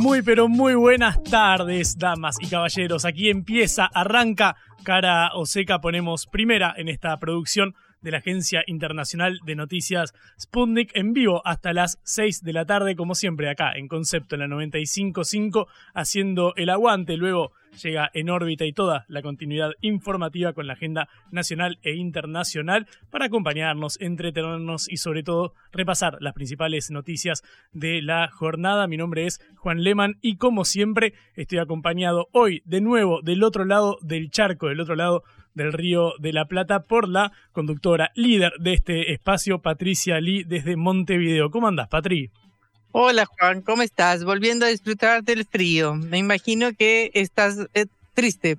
Muy pero muy buenas tardes, damas y caballeros. Aquí empieza, arranca cara o seca. Ponemos primera en esta producción de la Agencia Internacional de Noticias Sputnik en vivo hasta las 6 de la tarde, como siempre acá en Concepto en la 95.5, haciendo el aguante. Luego llega en órbita y toda la continuidad informativa con la agenda nacional e internacional para acompañarnos, entretenernos y sobre todo repasar las principales noticias de la jornada. Mi nombre es Juan Leman y como siempre estoy acompañado hoy de nuevo del otro lado del charco, del otro lado del Río de la Plata por la conductora líder de este espacio, Patricia Lee, desde Montevideo. ¿Cómo andas, Patri? Hola, Juan, ¿cómo estás? Volviendo a disfrutar del frío. Me imagino que estás eh, triste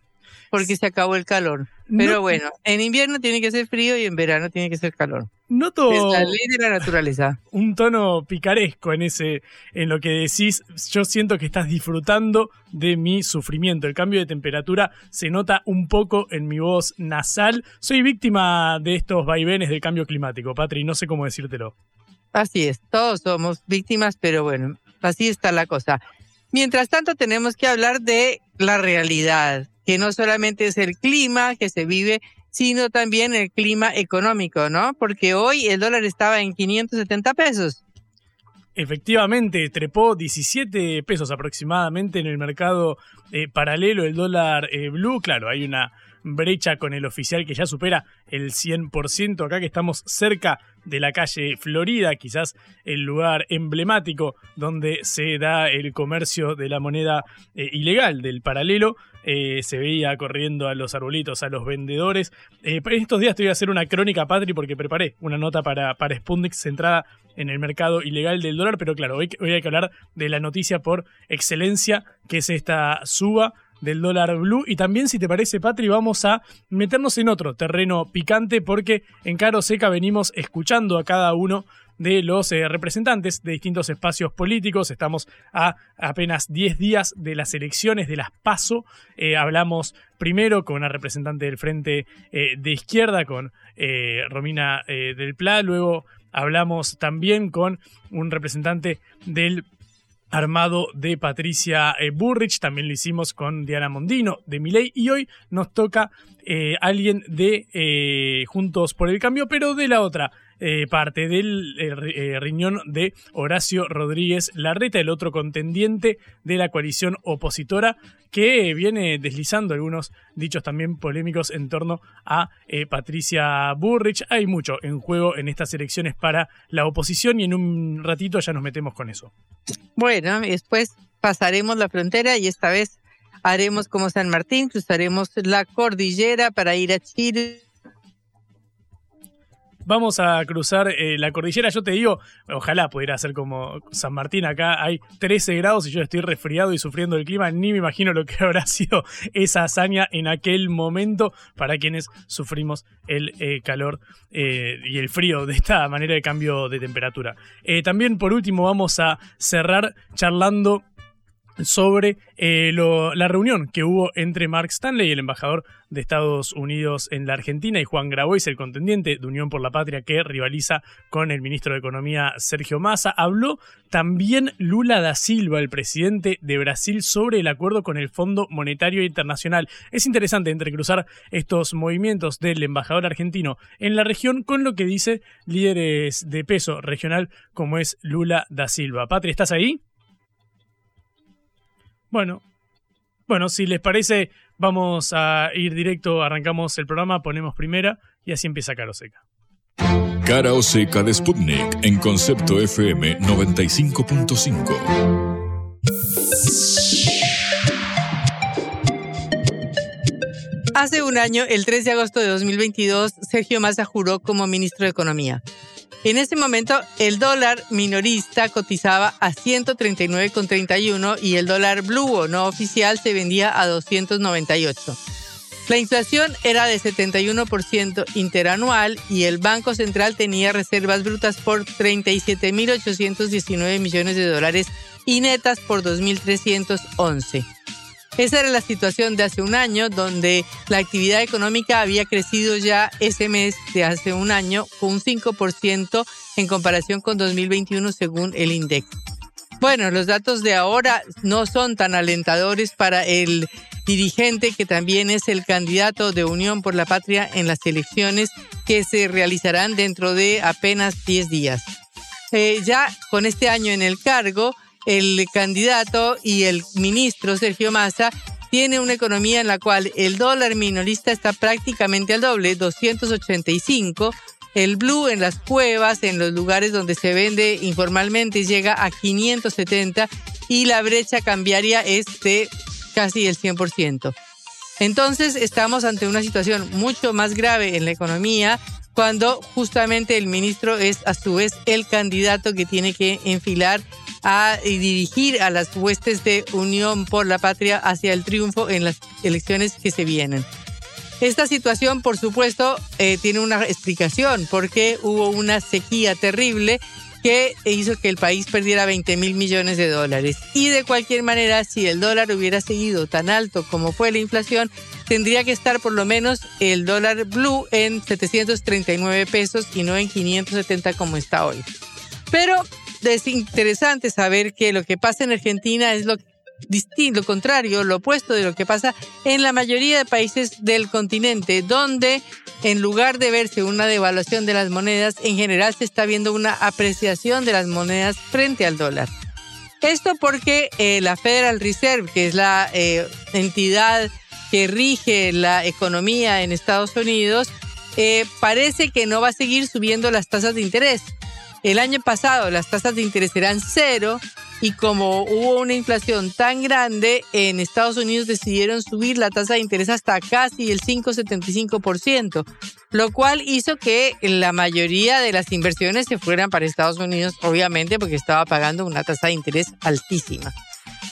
porque se acabó el calor. Pero bueno, en invierno tiene que ser frío y en verano tiene que ser calor. Noto es la ley de la naturaleza. Un tono picaresco en ese, en lo que decís. Yo siento que estás disfrutando de mi sufrimiento. El cambio de temperatura se nota un poco en mi voz nasal. Soy víctima de estos vaivenes del cambio climático, Patri. No sé cómo decírtelo. Así es, todos somos víctimas, pero bueno, así está la cosa. Mientras tanto, tenemos que hablar de la realidad, que no solamente es el clima que se vive, sino también el clima económico, ¿no? Porque hoy el dólar estaba en 570 pesos. Efectivamente, trepó 17 pesos aproximadamente en el mercado eh, paralelo, el dólar eh, blue. Claro, hay una brecha con el oficial que ya supera el 100%. Acá que estamos cerca de la calle Florida, quizás el lugar emblemático donde se da el comercio de la moneda eh, ilegal del paralelo. Eh, se veía corriendo a los arbolitos, a los vendedores. Eh, estos días te voy a hacer una crónica, Patri, porque preparé una nota para, para centrada en el mercado ilegal del dólar, pero claro, hoy, hoy hay que hablar de la noticia por excelencia, que es esta suba del dólar blue. Y también, si te parece, Patri, vamos a meternos en otro terreno picante porque en Caro Seca venimos escuchando a cada uno de los eh, representantes de distintos espacios políticos. Estamos a apenas 10 días de las elecciones, de las PASO. Eh, hablamos primero con una representante del Frente eh, de Izquierda, con Romina del Pla. Luego hablamos también con un representante del armado de Patricia eh, Burrich, también lo hicimos con Diana Mondino de Miley y hoy nos toca eh, alguien de eh, Juntos por el Cambio, pero de la otra parte del riñón de Horacio Rodríguez Larreta, el otro contendiente de la coalición opositora que viene deslizando algunos dichos también polémicos en torno a Patricia Burrich. Hay mucho en juego en estas elecciones para la oposición y en un ratito ya nos metemos con eso. Bueno, después pasaremos la frontera y esta vez haremos como San Martín, cruzaremos la cordillera para ir a Chile. Vamos a cruzar eh, la cordillera. Yo te digo, ojalá pudiera ser como San Martín. Acá hay 13 grados y yo estoy resfriado y sufriendo el clima. Ni me imagino lo que habrá sido esa hazaña en aquel momento para quienes sufrimos el eh, calor eh, y el frío de esta manera de cambio de temperatura. también, por último, vamos a cerrar charlando sobre eh, la reunión que hubo entre Mark Stanley, el embajador de Estados Unidos en la Argentina, y Juan Grabois, el contendiente de Unión por la Patria que rivaliza con el ministro de Economía Sergio Massa. Habló también Lula da Silva, el presidente de Brasil, sobre el acuerdo con el Fondo Monetario Internacional. Es interesante entrecruzar estos movimientos del embajador argentino en la región con lo que dice líderes de peso regional como es Lula da Silva. Patria, ¿estás ahí? Bueno, bueno, si les parece, Vamos a ir directo, arrancamos el programa, ponemos primera y así empieza Caro Seca. Cara o seca de Sputnik en concepto FM 95.5. Hace un año, el 3 de agosto de 2022, Sergio Massa juró como ministro de Economía. En ese momento, el dólar minorista cotizaba a 139,31 y el dólar blue o no oficial se vendía a 298. La inflación era de 71% interanual y el Banco Central tenía reservas brutas por 37.819 millones de dólares y netas por 2.311. Esa era la situación de hace un año, donde la actividad económica había crecido ya ese mes de hace un año con un 5% en comparación con 2021 según el INDEC. Bueno, los datos de ahora no son tan alentadores para el dirigente que también es el candidato de Unión por la Patria en las elecciones que se realizarán dentro de apenas 10 días. Eh, ya con este año en el cargo, el candidato y el ministro Sergio Massa tiene una economía en la cual el dólar minorista está prácticamente al doble, 285. El blue en las cuevas, en los lugares donde se vende informalmente, llega a 570 y la brecha cambiaria es de casi el 100%. Entonces estamos ante una situación mucho más grave en la economía cuando justamente el ministro es a su vez el candidato que tiene que enfilar a dirigir a las huestes de Unión por la Patria hacia el triunfo en las elecciones que se vienen. Esta situación, por supuesto, eh, tiene una explicación, porque hubo una sequía terrible que hizo que el país perdiera 20 mil millones de dólares. Y de cualquier manera, si el dólar hubiera seguido tan alto como fue la inflación, tendría que estar por lo menos el dólar blue en 739 pesos y no en 570 como está hoy. Pero es interesante saber que lo que pasa en Argentina es lo distinto, lo contrario, lo opuesto de lo que pasa en la mayoría de países del continente, donde en lugar de verse una devaluación de las monedas, en general se está viendo una apreciación de las monedas frente al dólar. Esto porque eh, la Federal Reserve, que es la eh, entidad que rige la economía en Estados Unidos, eh, parece que no va a seguir subiendo las tasas de interés. El año pasado las tasas de interés eran cero y como hubo una inflación tan grande, en Estados Unidos decidieron subir la tasa de interés hasta casi el 5,75%, lo cual hizo que la mayoría de las inversiones se fueran para Estados Unidos, obviamente porque estaba pagando una tasa de interés altísima.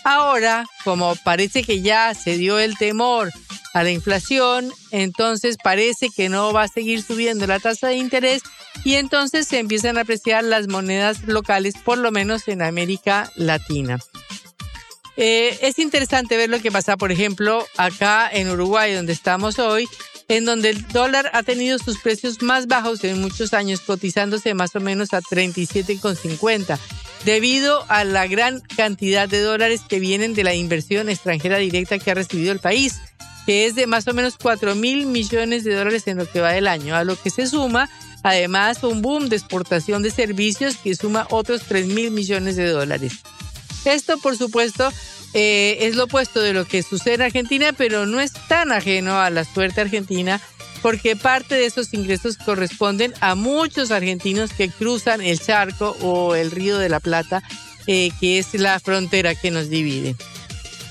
Ahora, como parece que ya se dio el temor a la inflación, entonces parece que no va a seguir subiendo la tasa de interés y entonces se empiezan a apreciar las monedas locales, por lo menos en América Latina. Eh, es interesante ver lo que pasa, por ejemplo, acá en Uruguay, donde estamos hoy, en donde el dólar ha tenido sus precios más bajos en muchos años, cotizándose más o menos a 37,50, debido a la gran cantidad de dólares que vienen de la inversión extranjera directa que ha recibido el país, que es de más o menos 4 mil millones de dólares en lo que va del año, a lo que se suma Además, un boom de exportación de servicios que suma otros 3 mil millones de dólares. Esto, por supuesto, eh, es lo opuesto de lo que sucede en Argentina, pero no es tan ajeno a la suerte argentina, porque parte de esos ingresos corresponden a muchos argentinos que cruzan el charco o el río de la Plata, eh, que es la frontera que nos divide.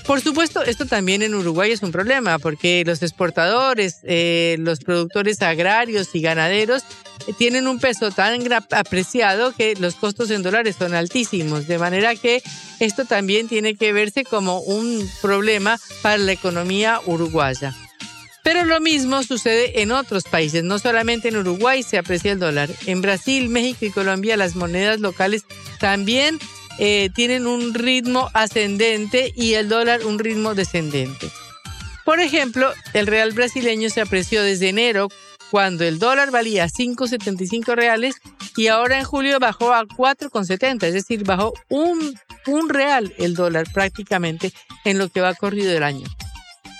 Por supuesto, esto también en Uruguay es un problema, porque los exportadores, eh, los productores agrarios y ganaderos tienen un peso tan apreciado que los costos en dólares son altísimos, de manera que esto también tiene que verse como un problema para la economía uruguaya. Pero lo mismo sucede en otros países, no solamente en Uruguay se aprecia el dólar, en Brasil, México y Colombia las monedas locales también eh, tienen un ritmo ascendente y el dólar un ritmo descendente. Por ejemplo, el real brasileño se apreció desde enero cuando el dólar valía 5,75 reales y ahora en julio bajó a 4,70, es decir, bajó un, real el dólar prácticamente en lo que va corrido el año.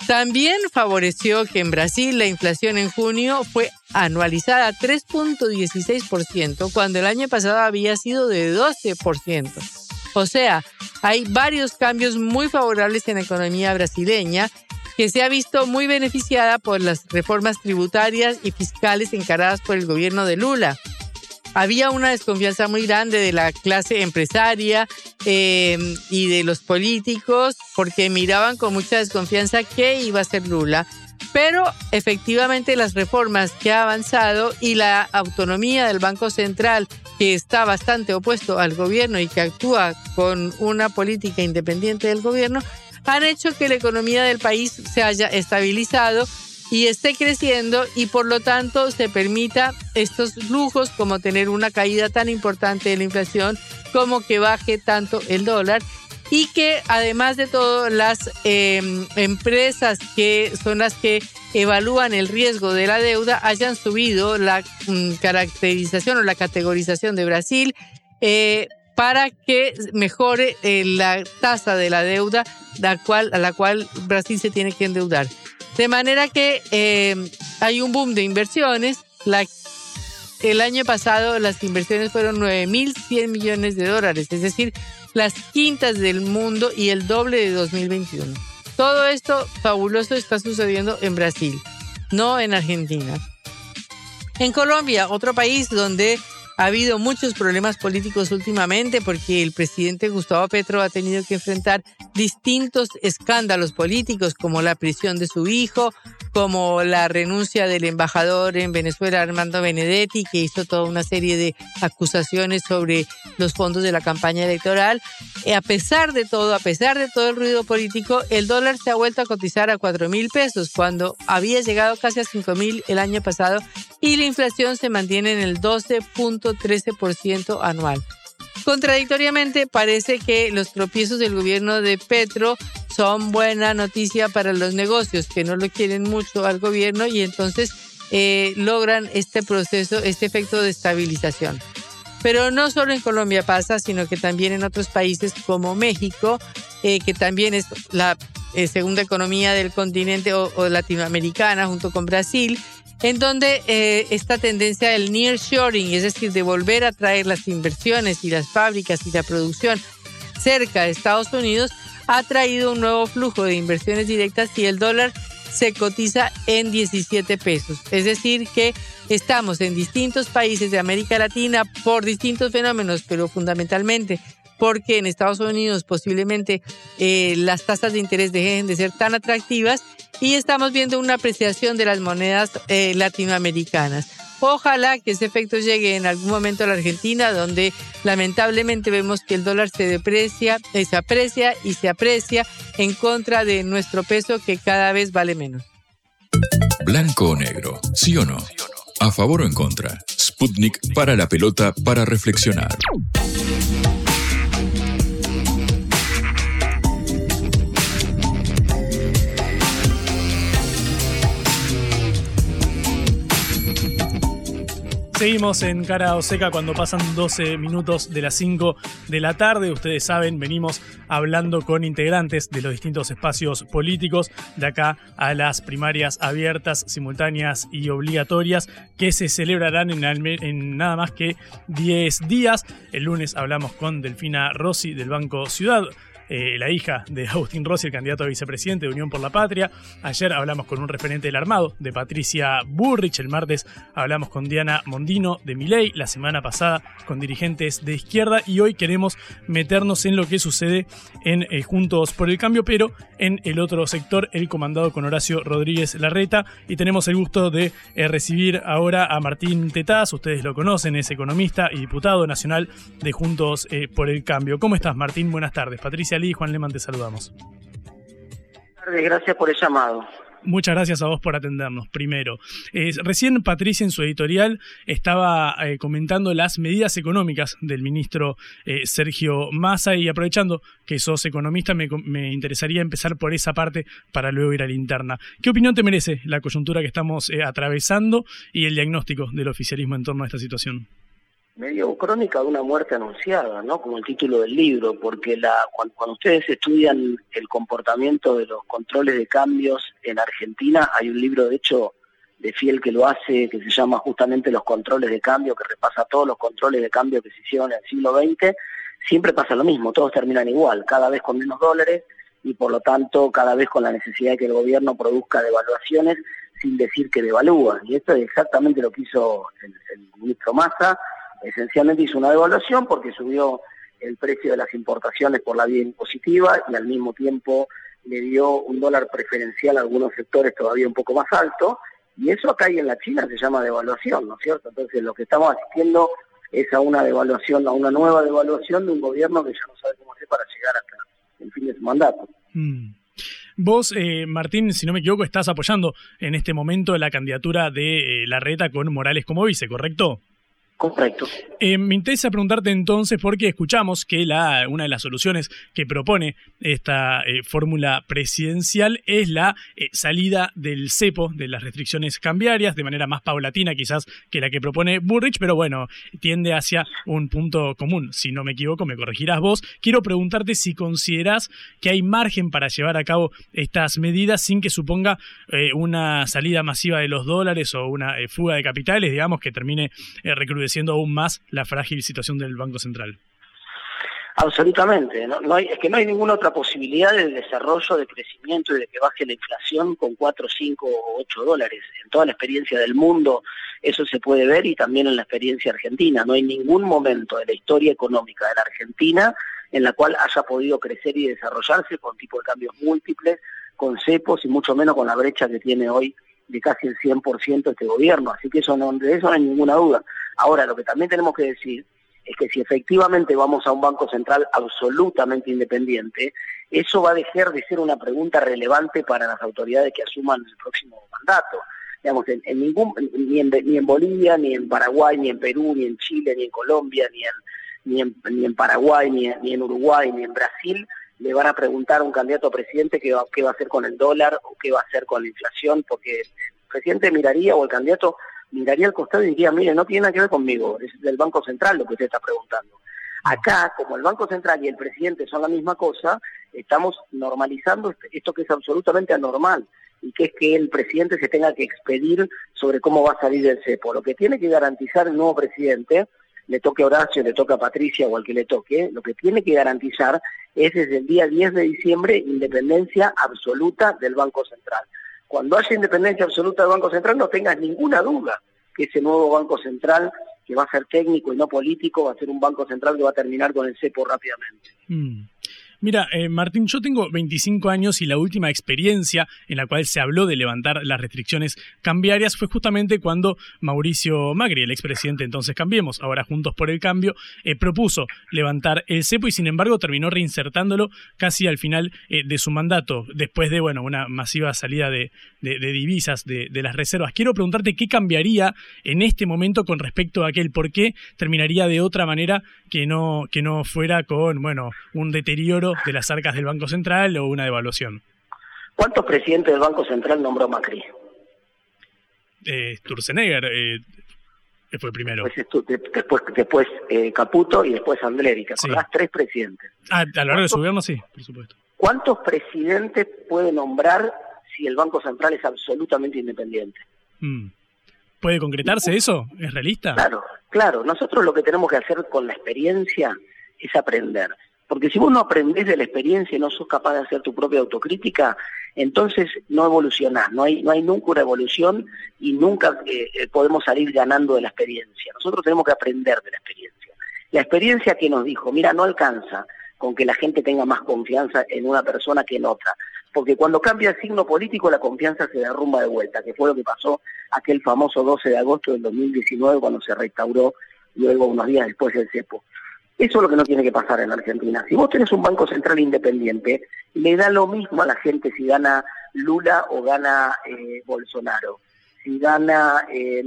También favoreció que en Brasil la inflación en junio fue anualizada a 3.16% cuando el año pasado había sido de 12%. O sea, hay varios cambios muy favorables en la economía brasileña que se ha visto muy beneficiada por las reformas tributarias y fiscales encaradas por el gobierno de Lula. Había una desconfianza muy grande de la clase empresaria eh, y de los políticos porque miraban con mucha desconfianza qué iba a hacer Lula. Pero efectivamente las reformas que ha avanzado y la autonomía del Banco Central, que está bastante opuesto al gobierno y que actúa con una política independiente del gobierno, han hecho que la economía del país se haya estabilizado y esté creciendo y por lo tanto se permita estos lujos como tener una caída tan importante de la inflación como que baje tanto el dólar y que además de todo las em, empresas que son las que evalúan el riesgo de la deuda hayan subido la mm, caracterización o la categorización de Brasil eh, para que mejore eh, la tasa de la deuda la cual, a la cual Brasil se tiene que endeudar. De manera que em, hay un boom de inversiones. La, el año pasado las inversiones fueron 9.100 millones de dólares, es decir, las quintas del mundo y el doble de 2021. Todo esto fabuloso está sucediendo en Brasil, no en Argentina. En Colombia, otro país donde ha habido muchos problemas políticos últimamente porque el presidente Gustavo Petro ha tenido que enfrentar distintos escándalos políticos como la prisión de su hijo, como la renuncia del embajador en Venezuela, Armando Benedetti, que hizo toda una serie de acusaciones sobre los fondos de la campaña electoral. Y a pesar de todo, a pesar de todo el ruido político, el dólar se ha vuelto a cotizar a 4 mil pesos cuando había llegado casi a 5 mil el año pasado y la inflación se mantiene en el 12.13% anual. Contradictoriamente, parece que los tropiezos del gobierno de Petro son buena noticia para los negocios que no lo quieren mucho al gobierno y entonces eh, logran este proceso, este efecto de estabilización. Pero no solo en Colombia pasa, sino que también en otros países como México, eh, que también es la eh, segunda economía del continente o latinoamericana junto con Brasil, en donde eh, esta tendencia del nearshoring, es decir, de volver a traer las inversiones y las fábricas y la producción cerca de Estados Unidos, ha traído un nuevo flujo de inversiones directas y el dólar se cotiza en 17 pesos. Es decir, que estamos en distintos países de América Latina por distintos fenómenos, pero fundamentalmente porque en Estados Unidos posiblemente eh, las tasas de interés dejen de ser tan atractivas y estamos viendo una apreciación de las monedas eh, latinoamericanas. Ojalá que ese efecto llegue en algún momento a la Argentina, donde lamentablemente vemos que el dólar se deprecia, eh, se aprecia y se aprecia en contra de nuestro peso que cada vez vale menos. Blanco o negro, sí o no. A favor o en contra. Sputnik para la pelota para reflexionar. Seguimos en Cara o Seca cuando pasan 12 minutos de las 5 de la tarde. Ustedes saben, venimos hablando con integrantes de los distintos espacios políticos, de acá a las primarias abiertas, simultáneas y obligatorias, que se celebrarán en, en nada más que 10 días. El lunes hablamos con Delfina Rossi del Banco Ciudad. Eh, la hija de Agustín Rossi, el candidato a vicepresidente de Unión por la Patria. Ayer hablamos con un referente del armado, de Patricia Burrich. El martes hablamos con Diana Mondino de Miley. La semana pasada con dirigentes de izquierda. Y hoy queremos meternos en lo que sucede en eh, Juntos por el Cambio, pero en el otro sector, el comandado con Horacio Rodríguez Larreta. Y tenemos el gusto de eh, recibir ahora a Martín Tetaz. Ustedes lo conocen, es economista y diputado nacional de Juntos por el Cambio. ¿Cómo estás, Martín? Buenas tardes. Patricia y Juan Leman, te saludamos. Gracias por el llamado. Muchas gracias a vos por atendernos, primero. recién Patricia en su editorial estaba eh, comentando las medidas económicas del ministro eh, Sergio Massa y aprovechando que sos economista me, interesaría empezar por esa parte para luego ir a la interna. ¿Qué opinión te merece la coyuntura que estamos eh, atravesando y el diagnóstico del oficialismo en torno a esta situación? Medio crónica de una muerte anunciada, ¿no? Como el título del libro, porque la, cuando, ustedes estudian el comportamiento de los controles de cambios en Argentina, hay un libro, de hecho, de Fiel que lo hace, que se llama justamente Los controles de cambio, que repasa todos los controles de cambio que se hicieron en el siglo XX, siempre pasa lo mismo, todos terminan igual, cada vez con menos dólares, y por lo tanto cada vez con la necesidad de que el gobierno produzca devaluaciones sin decir que devalúa. Y esto es exactamente lo que hizo el, ministro Massa, esencialmente hizo una devaluación porque subió el precio de las importaciones por la vía impositiva y al mismo tiempo le dio un dólar preferencial a algunos sectores todavía un poco más alto, y eso acá y en la China se llama devaluación, ¿no es cierto? Entonces lo que estamos asistiendo es a una devaluación, a una nueva devaluación de un gobierno que ya no sabe cómo hacer para llegar hasta el fin de su mandato. Mm. Vos, eh, Martín, si no me equivoco, estás apoyando en este momento la candidatura de eh, la reta con Morales como vice, ¿correcto? Correcto. Eh, me interesa preguntarte entonces, porque escuchamos que la, una de las soluciones que propone esta eh, fórmula presidencial es la eh, salida del cepo, de las restricciones cambiarias, de manera más paulatina quizás que la que propone Burrich, pero bueno, tiende hacia un punto común. Si no me equivoco, me corregirás vos. Quiero preguntarte si considerás que hay margen para llevar a cabo estas medidas sin que suponga una salida masiva de los dólares o una fuga de capitales, digamos, que termine recrudeciendo siendo aún más la frágil situación del Banco Central. Absolutamente, no, hay, es que no hay ninguna otra posibilidad de desarrollo, de crecimiento y de que baje la inflación con 4, 5 o 8 dólares. En toda la experiencia del mundo eso se puede ver y también en la experiencia argentina. No hay ningún momento de la historia económica de la Argentina en la cual haya podido crecer y desarrollarse con tipo de cambios múltiples, con cepos y mucho menos con la brecha que tiene hoy de casi el 100% este gobierno. Así que eso no, de eso no hay ninguna duda. Ahora, lo que también tenemos que decir es que si efectivamente vamos a un Banco Central absolutamente independiente, eso va a dejar de ser una pregunta relevante para las autoridades que asuman el próximo mandato. Digamos, en, ningún, ni en, ni en Bolivia, ni en Paraguay, ni en Perú, ni en Chile, ni en Colombia, ni en, ni en, ni en Paraguay, ni ni en Uruguay, ni en Brasil, le van a preguntar a un candidato a presidente qué va, qué va a hacer con el dólar o qué va a hacer con la inflación, porque el presidente miraría o el candidato miraría al costado y diría, mire, no tiene nada que ver conmigo, es del Banco Central lo que usted está preguntando. Acá, como el Banco Central y el presidente son la misma cosa, estamos normalizando este, esto que es absolutamente anormal y que es que el presidente se tenga que expedir sobre cómo va a salir el cepo. Lo que tiene que garantizar el nuevo presidente, le toque a Horacio, le toque a Patricia o al que le toque, lo que tiene que garantizar es desde el día 10 de diciembre independencia absoluta del Banco Central. Cuando haya independencia absoluta del Banco Central, no tengas ninguna duda ese nuevo Banco Central, que va a ser técnico y no político, va a ser un Banco Central que va a terminar con el cepo rápidamente. Mm. Mira, eh, Martín, yo tengo 25 años y la última experiencia en la cual se habló de levantar las restricciones cambiarias fue justamente cuando Mauricio Magri, el expresidente entonces Cambiemos, ahora Juntos por el Cambio, eh, propuso levantar el cepo y sin embargo terminó reinsertándolo casi al final eh, de su mandato, después de bueno, una masiva salida de, divisas de, las reservas. Quiero preguntarte qué cambiaría en este momento con respecto a aquel, por qué terminaría de otra manera que no, que no fuera con bueno, un deterioro de las arcas del Banco Central o una devaluación. ¿Cuántos presidentes del Banco Central nombró Macri? Eh, Sturzenegger eh, fue primero. Después, después, eh, Caputo y después Andleri, que sí. tres presidentes. Ah, a lo largo de su gobierno sí, por supuesto. ¿Cuántos presidentes puede nombrar si el Banco Central es absolutamente independiente? Mm. ¿Puede concretarse eso? ¿Es realista? Claro, claro. Nosotros lo que tenemos que hacer con la experiencia es aprender. Porque si vos no aprendés de la experiencia y no sos capaz de hacer tu propia autocrítica, entonces no evolucionás, no hay, nunca una evolución y nunca eh, eh, podemos salir ganando de la experiencia. Nosotros tenemos que aprender de la experiencia. La experiencia que nos dijo, mira, no alcanza con que la gente tenga más confianza en una persona que en otra. Porque cuando cambia el signo político, la confianza se derrumba de vuelta, que fue lo que pasó aquel famoso 12 de agosto del 2019 cuando se restauró luego unos días después el cepo. Eso es lo que no tiene que pasar en Argentina. Si vos tenés un Banco Central independiente, le da lo mismo a la gente si gana Lula o gana eh, Bolsonaro, si gana eh,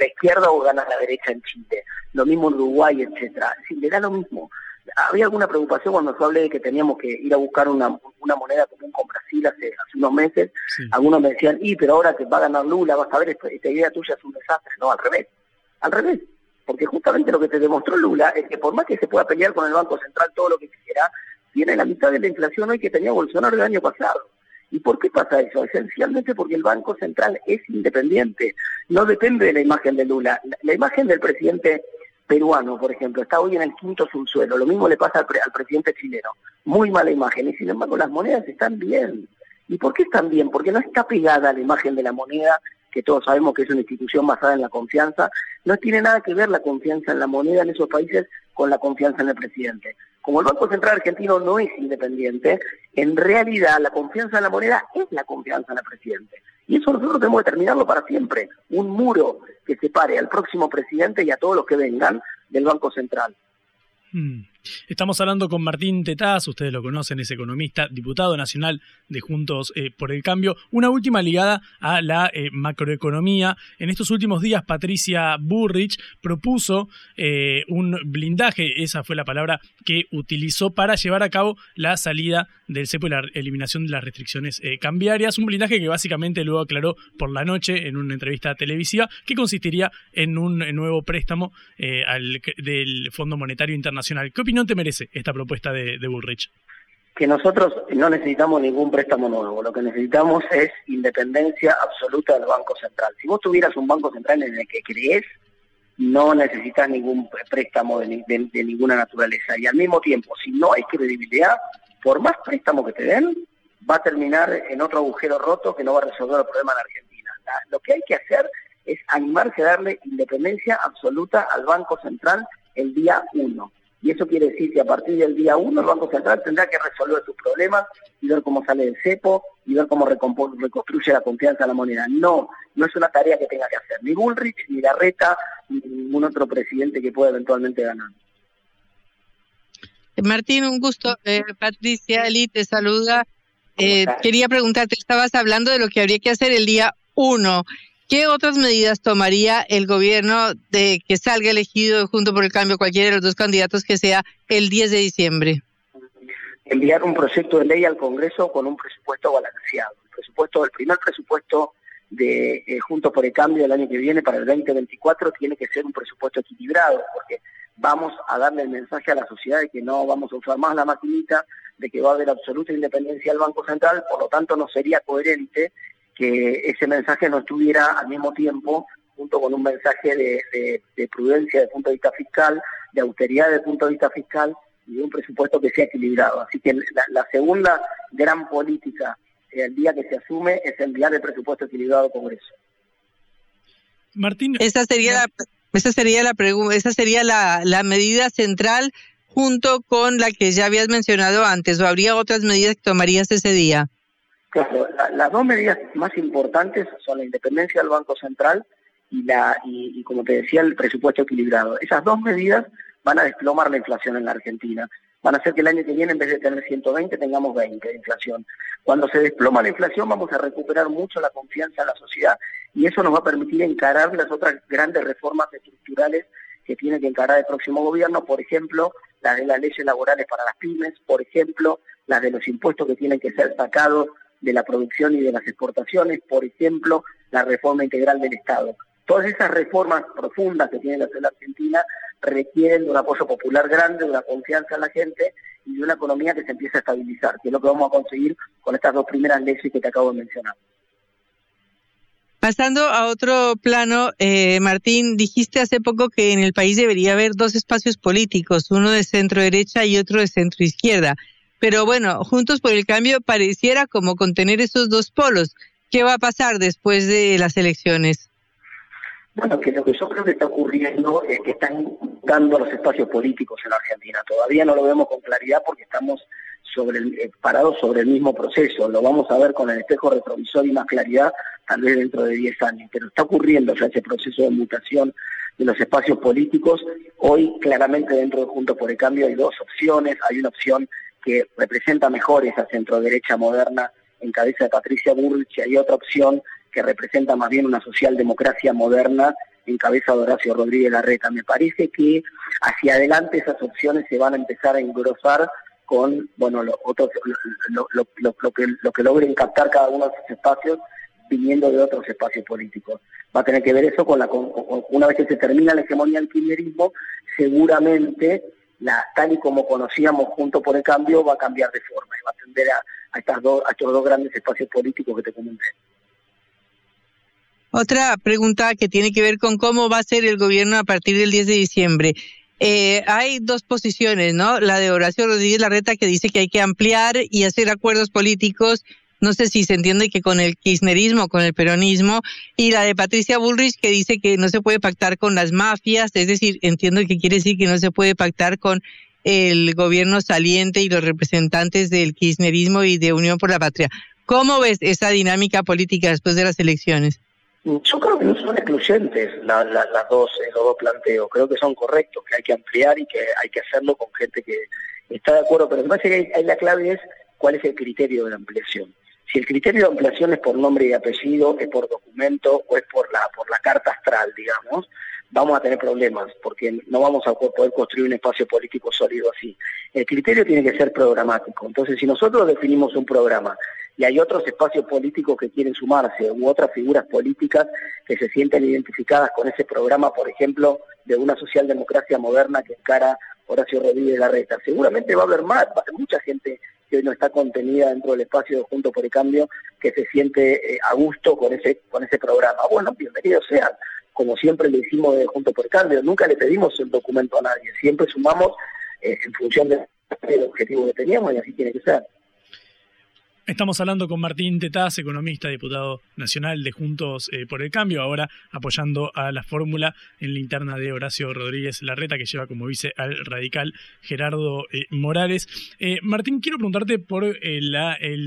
la izquierda o gana la derecha en Chile, lo mismo en Uruguay, etcétera. Si le da lo mismo. Había alguna preocupación cuando se hablé de que teníamos que ir a buscar una, moneda común con Brasil hace, unos meses. Algunos me decían, y pero ahora que va a ganar Lula, vas a ver, esta idea tuya es un desastre. No, al revés. Al revés porque justamente lo que te demostró Lula es que por más que se pueda pelear con el Banco Central todo lo que quiera, tiene la mitad de la inflación hoy que tenía Bolsonaro el año pasado. ¿Y por qué pasa eso? Esencialmente porque el Banco Central es independiente, no depende de la imagen de Lula. La, imagen del presidente peruano, por ejemplo, está hoy en el quinto subsuelo. Lo mismo le pasa al, al presidente chileno. Muy mala imagen. Y sin embargo, las monedas están bien. ¿Y por qué están bien? Porque no está pegada la imagen de la moneda, que todos sabemos que es una institución basada en la confianza. No tiene nada que ver la confianza en la moneda en esos países con la confianza en el presidente. Como el Banco Central Argentino no es independiente, en realidad la confianza en la moneda es la confianza en el presidente. Y eso nosotros tenemos que terminarlo para siempre. Un muro que separe al próximo presidente y a todos los que vengan del Banco Central. Hmm. Estamos hablando con Martín Tetaz, ustedes lo conocen, es economista, diputado nacional de Juntos eh, por el Cambio. Una última ligada a la eh, macroeconomía. En estos últimos días, Patricia Burrich propuso eh, un blindaje, esa fue la palabra que utilizó para llevar a cabo la salida del cepo y la eliminación de las restricciones cambiarias. Un blindaje que básicamente luego aclaró por la noche en una entrevista televisiva que consistiría en un nuevo préstamo del Fondo Monetario Internacional. ¿Qué opinión te merece esta propuesta de, Bullrich? Que nosotros no necesitamos ningún préstamo nuevo, lo que necesitamos es independencia absoluta del Banco Central. Si vos tuvieras un Banco Central en el que crees, no necesitas ningún préstamo de, ninguna naturaleza. Y al mismo tiempo, si no hay credibilidad, por más préstamo que te den, va a terminar en otro agujero roto que no va a resolver el problema en Argentina. Lo que hay que hacer es animarse a darle independencia absoluta al Banco Central el día uno. Y eso quiere decir que a partir del día 1 el Banco Central tendrá que resolver sus problemas y ver cómo sale el cepo y ver cómo reconstruye la confianza en la moneda. No, no es una tarea que tenga que hacer ni Bullrich, ni Garreta, ni ningún otro presidente que pueda eventualmente ganar. Martín, un gusto. Eh, Patricia Ali te saluda. Eh, quería preguntarte, estabas hablando de lo que habría que hacer el día 1. ¿Qué otras medidas tomaría el gobierno de que salga elegido junto por el cambio cualquiera de los dos candidatos que sea el 10 de diciembre? Enviar un proyecto de ley al Congreso con un presupuesto balanceado. El presupuesto, el primer presupuesto de eh, Juntos por el Cambio del año que viene para el 2024 tiene que ser un presupuesto equilibrado, porque vamos a darle el mensaje a la sociedad de que no vamos a usar más la maquinita, de que va a haber absoluta independencia del Banco Central, por lo tanto no sería coherente que ese mensaje no estuviera al mismo tiempo junto con un mensaje de, prudencia desde el punto de vista fiscal, de austeridad desde el punto de vista fiscal y de un presupuesto que sea equilibrado. Así que la, segunda gran política el día que se asume es enviar el presupuesto equilibrado al Congreso. Martín, esa sería la, esa sería la esa sería la, la medida central junto con la que ya habías mencionado antes, o habría otras medidas que tomarías ese día. Las dos medidas más importantes son la independencia del Banco Central y, la, y, como te decía, el presupuesto equilibrado. Esas dos medidas van a desplomar la inflación en la Argentina. Van a hacer que el año que viene, en vez de tener 120, tengamos 20 de inflación. Cuando se desploma la inflación, vamos a recuperar mucho la confianza en la sociedad y eso nos va a permitir encarar las otras grandes reformas estructurales que tiene que encarar el próximo gobierno, por ejemplo, las de las leyes laborales para las pymes, por ejemplo, las de los impuestos que tienen que ser sacados de la producción y de las exportaciones, por ejemplo, la reforma integral del Estado. Todas esas reformas profundas que tiene la Argentina requieren de un apoyo popular grande, de una confianza en la gente y de una economía que se empiece a estabilizar, que es lo que vamos a conseguir con estas dos primeras leyes que te acabo de mencionar. Pasando a otro plano, eh, Martín, dijiste hace poco que en el país debería haber dos espacios políticos, uno de centro derecha y otro de centro izquierda. Pero bueno, Juntos por el Cambio pareciera como contener esos dos polos. ¿Qué va a pasar después de las elecciones? Bueno, que lo que yo creo que está ocurriendo es que están dando los espacios políticos en Argentina. Todavía no lo vemos con claridad porque estamos sobre eh, parados sobre el mismo proceso. Lo vamos a ver con el espejo retrovisor y más claridad tal vez dentro de 10 años. Pero está ocurriendo ya ese proceso de mutación de los espacios políticos. Hoy claramente dentro de Juntos por el Cambio hay dos opciones. Hay una opción que representa mejor esa centroderecha moderna en cabeza de Patricia Burrich y hay otra opción que representa más bien una socialdemocracia moderna en cabeza de Horacio Rodríguez Larreta. Me parece que hacia adelante esas opciones se van a empezar a engrosar con bueno lo, otros, lo, lo, que, lo que logren captar cada uno de esos espacios viniendo de otros espacios políticos. Va a tener que ver eso con la con, una vez que se termina la hegemonía del kirchnerismo, seguramente la, tal y como conocíamos junto por el cambio, va a cambiar de forma y va a atender a, estas dos, a estos dos grandes espacios políticos que te comenté. Otra pregunta que tiene que ver con cómo va a ser el gobierno a partir del 10 de diciembre. Eh, hay dos posiciones, ¿no? La de Horacio Rodríguez Larreta que dice que hay que ampliar y hacer acuerdos políticos. No sé si se entiende que con el kirchnerismo, con el peronismo, y la de Patricia Bullrich que dice que no se puede pactar con las mafias, es decir, entiendo que quiere decir que no se puede pactar con el gobierno saliente y los representantes del kirchnerismo y de Unión por la Patria. ¿Cómo ves esa dinámica política después de las elecciones? Yo creo que no son excluyentes las dos, los dos planteos. Creo que son correctos, que hay que ampliar y que hay que hacerlo con gente que está de acuerdo. Pero me parece que ahí la clave es cuál es el criterio de la ampliación. Si el criterio de ampliación es por nombre y apellido, es por documento o es por la, por la carta astral, digamos, vamos a tener problemas porque no vamos a poder construir un espacio político sólido así. El criterio tiene que ser programático. Entonces, si nosotros definimos un programa y hay otros espacios políticos que quieren sumarse u otras figuras políticas que se sienten identificadas con ese programa, por ejemplo, de una socialdemocracia moderna que encara Horacio Rodríguez Larreta. Seguramente va a haber más, va a haber mucha gente que hoy no está contenida dentro del espacio de Junto por el Cambio que se siente eh, a gusto con ese con ese programa. Bueno, bienvenidos sean. Como siempre le hicimos de Junto por el Cambio, nunca le pedimos el documento a nadie, siempre sumamos eh, en función del objetivo que teníamos y así tiene que ser. Estamos hablando con Martín Tetaz, economista, diputado nacional de Juntos eh, por el Cambio, ahora apoyando a la fórmula en la interna de Horacio Rodríguez Larreta, que lleva como vice al radical Gerardo eh, Morales. Eh, Martín, quiero preguntarte por el